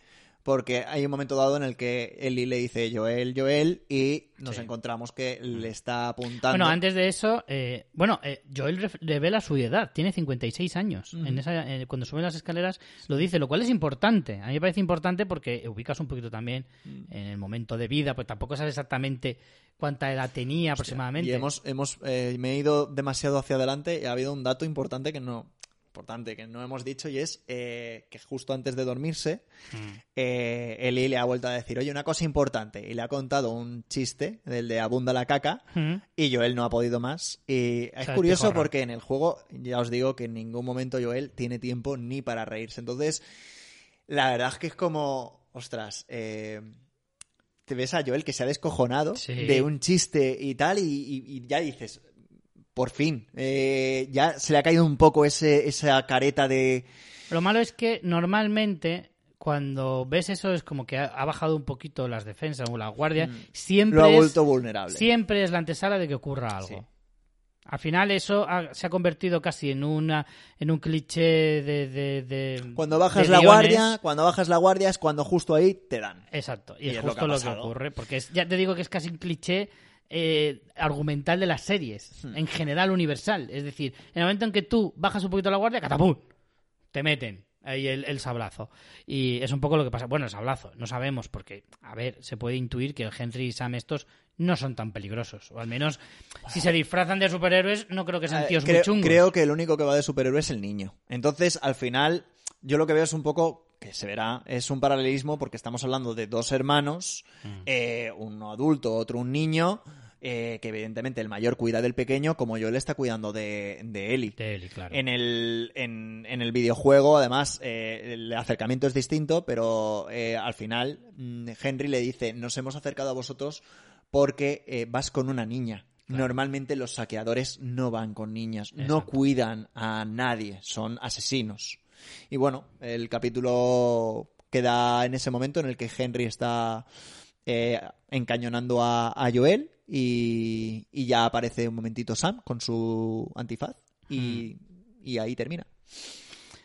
Speaker 2: porque hay un momento dado en el que Eli le dice Joel, Joel y nos
Speaker 1: Sí.
Speaker 2: encontramos que le está apuntando.
Speaker 1: Bueno, antes de eso, eh, bueno, eh, Joel revela su edad, tiene 56 años. en esa, eh, cuando sube las escaleras lo dice, lo cual es importante. A mí me parece importante porque ubicas un poquito también en el momento de vida, pues tampoco sabes exactamente cuánta edad tenía aproximadamente.
Speaker 2: Y hemos, hemos, eh, me he ido demasiado hacia adelante y ha habido un dato importante que no, importante que no hemos dicho y es eh, que justo antes de dormirse,
Speaker 1: Mm.
Speaker 2: eh, Eli le ha vuelto a decir, oye, una cosa importante, y le ha contado un chiste del de abunda la caca,
Speaker 1: Mm.
Speaker 2: y Joel no ha podido más. Y es curioso
Speaker 1: tijorra.
Speaker 2: porque en el juego, ya os digo que en ningún momento Joel tiene tiempo ni para reírse. Entonces, la verdad es que es como, ostras, eh, te ves a Joel que se ha descojonado
Speaker 1: Sí.
Speaker 2: de un chiste y tal, y, y- y ya dices, por fin, eh, ya se le ha caído un poco ese, esa careta de...
Speaker 1: Lo malo es que normalmente cuando ves eso es como que ha, bajado un poquito las defensas o la guardia. Siempre,
Speaker 2: Mm. Lo ha
Speaker 1: es,
Speaker 2: vuelto vulnerable.
Speaker 1: siempre es la antesala de que ocurra algo.
Speaker 2: Sí.
Speaker 1: Al final eso ha- se ha convertido casi en una en un cliché de... de- de-
Speaker 2: Cuando bajas
Speaker 1: de
Speaker 2: la
Speaker 1: guiones.
Speaker 2: guardia, cuando bajas la guardia es cuando justo ahí te dan.
Speaker 1: Exacto, y,
Speaker 2: Y
Speaker 1: es
Speaker 2: es lo
Speaker 1: justo
Speaker 2: que
Speaker 1: lo que, ocurre, porque es- ya te digo que es casi un cliché eh, argumental de las series,
Speaker 2: Hmm.
Speaker 1: en general universal. Es decir, en el momento en que tú bajas un poquito la guardia, ¡catapum! Te meten. ahí el, el sablazo. Y es un poco lo que pasa. Bueno, el sablazo, no sabemos, porque, a ver, se puede intuir que el Henry y Sam estos no son tan peligrosos. O al menos, si se disfrazan de superhéroes, no creo que sean
Speaker 2: Eh,
Speaker 1: tíos
Speaker 2: creo,
Speaker 1: muy chungos.
Speaker 2: creo que el único que va de superhéroe es el niño. Entonces, al final, yo lo que veo es un poco, que se verá, es un paralelismo porque estamos hablando de dos hermanos,
Speaker 1: Mm.
Speaker 2: eh, uno adulto, otro un niño, eh, que evidentemente el mayor cuida del pequeño, como Joel está cuidando de, de Ellie.
Speaker 1: De claro.
Speaker 2: En el, en, en el videojuego, además, eh, el acercamiento es distinto, pero eh, al final mm, Henry le dice, nos hemos acercado a vosotros porque vas con una niña. Normalmente los saqueadores no van con niñas, no cuidan a nadie, son asesinos. Y bueno, el capítulo queda en ese momento en el que Henry está eh, encañonando a, a Joel y, y ya aparece un momentito Sam con su antifaz y, y ahí termina.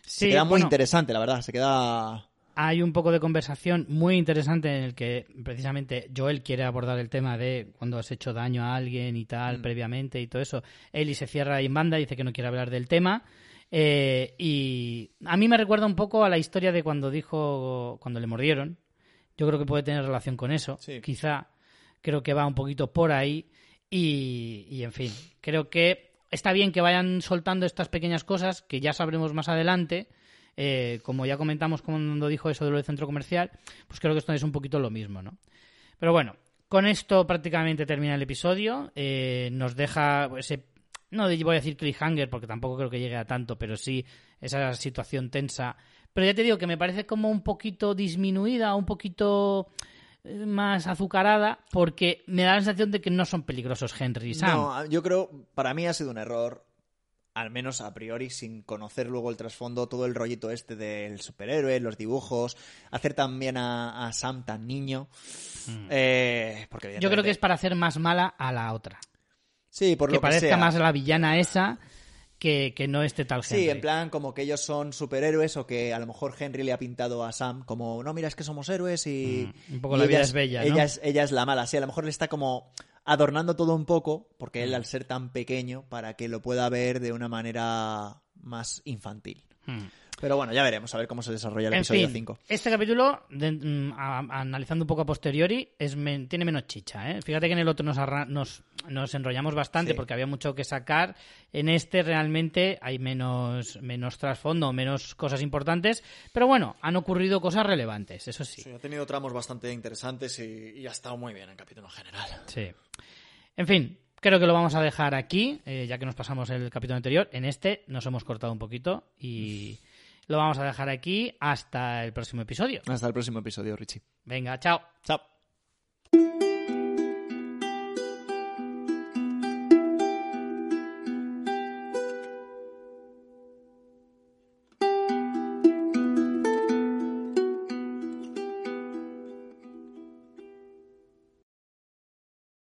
Speaker 2: se queda muy
Speaker 1: bueno,
Speaker 2: interesante, la verdad, se queda...
Speaker 1: hay un poco de conversación muy interesante en el que precisamente Joel quiere abordar el tema de cuando has hecho daño a alguien y tal
Speaker 2: Mm.
Speaker 1: previamente y todo eso. Ellie se cierra en banda, dice que no quiere hablar del tema. Eh, y a mí me recuerda un poco a la historia de cuando dijo, cuando le mordieron. Yo creo que puede tener relación con eso.
Speaker 2: Sí.
Speaker 1: Quizá creo que va un poquito por ahí. Y, y, en fin, creo que está bien que vayan soltando estas pequeñas cosas que ya sabremos más adelante. Eh, como ya comentamos cuando dijo eso de lo del centro comercial, pues creo que esto es un poquito lo mismo, ¿no? Pero bueno, con esto prácticamente termina el episodio. Eh, nos deja ese, no voy a decir cliffhanger porque tampoco creo que llegue a tanto, pero sí esa situación tensa. Pero ya te digo que me parece como un poquito disminuida, un poquito eh, más azucarada, porque me da la sensación de que no son peligrosos Henry y Sam.
Speaker 2: No, yo creo, para mí ha sido un error, al menos a priori, sin conocer luego el trasfondo, todo el rollito este del superhéroe, los dibujos, hacer también a, a Sam tan niño. eh, porque
Speaker 1: Mm. Yo creo que es para hacer más mala a la otra.
Speaker 2: Sí, por
Speaker 1: que
Speaker 2: lo que
Speaker 1: parezca
Speaker 2: sea.
Speaker 1: más la villana esa que, que no este tal Henry.
Speaker 2: Sí, en plan como que ellos son superhéroes o que a lo mejor Henry le ha pintado a Sam como, no, mira, es que somos héroes y...
Speaker 1: Mm, un poco
Speaker 2: y
Speaker 1: la vida
Speaker 2: ella
Speaker 1: es bella, ¿no?
Speaker 2: Ella es, ella es la mala, sí, a lo mejor le está como adornando todo un poco, porque
Speaker 1: Mm.
Speaker 2: él al ser tan pequeño, para que lo pueda ver de una manera más infantil.
Speaker 1: Hmm.
Speaker 2: Pero bueno, ya veremos, a ver cómo se desarrolla el
Speaker 1: En
Speaker 2: episodio
Speaker 1: fin,
Speaker 2: 5.
Speaker 1: este capítulo, de- mm, a- analizando un poco a posteriori, es men- tiene menos chicha. ¿eh? Fíjate que en el otro nos, arra- nos, nos enrollamos bastante
Speaker 2: Sí.
Speaker 1: porque había mucho que sacar. En este realmente hay menos, menos trasfondo, menos cosas importantes. Pero bueno, han ocurrido cosas relevantes, eso sí.
Speaker 2: ha tenido tramos bastante interesantes y, ha estado muy bien el capítulo en general.
Speaker 1: Sí. En fin, creo que lo vamos a dejar aquí, eh, ya que nos pasamos el capítulo anterior. En este nos hemos cortado un poquito y lo vamos a dejar aquí hasta el próximo episodio.
Speaker 2: Hasta el próximo episodio, Richie.
Speaker 1: Venga, chao.
Speaker 2: Chao.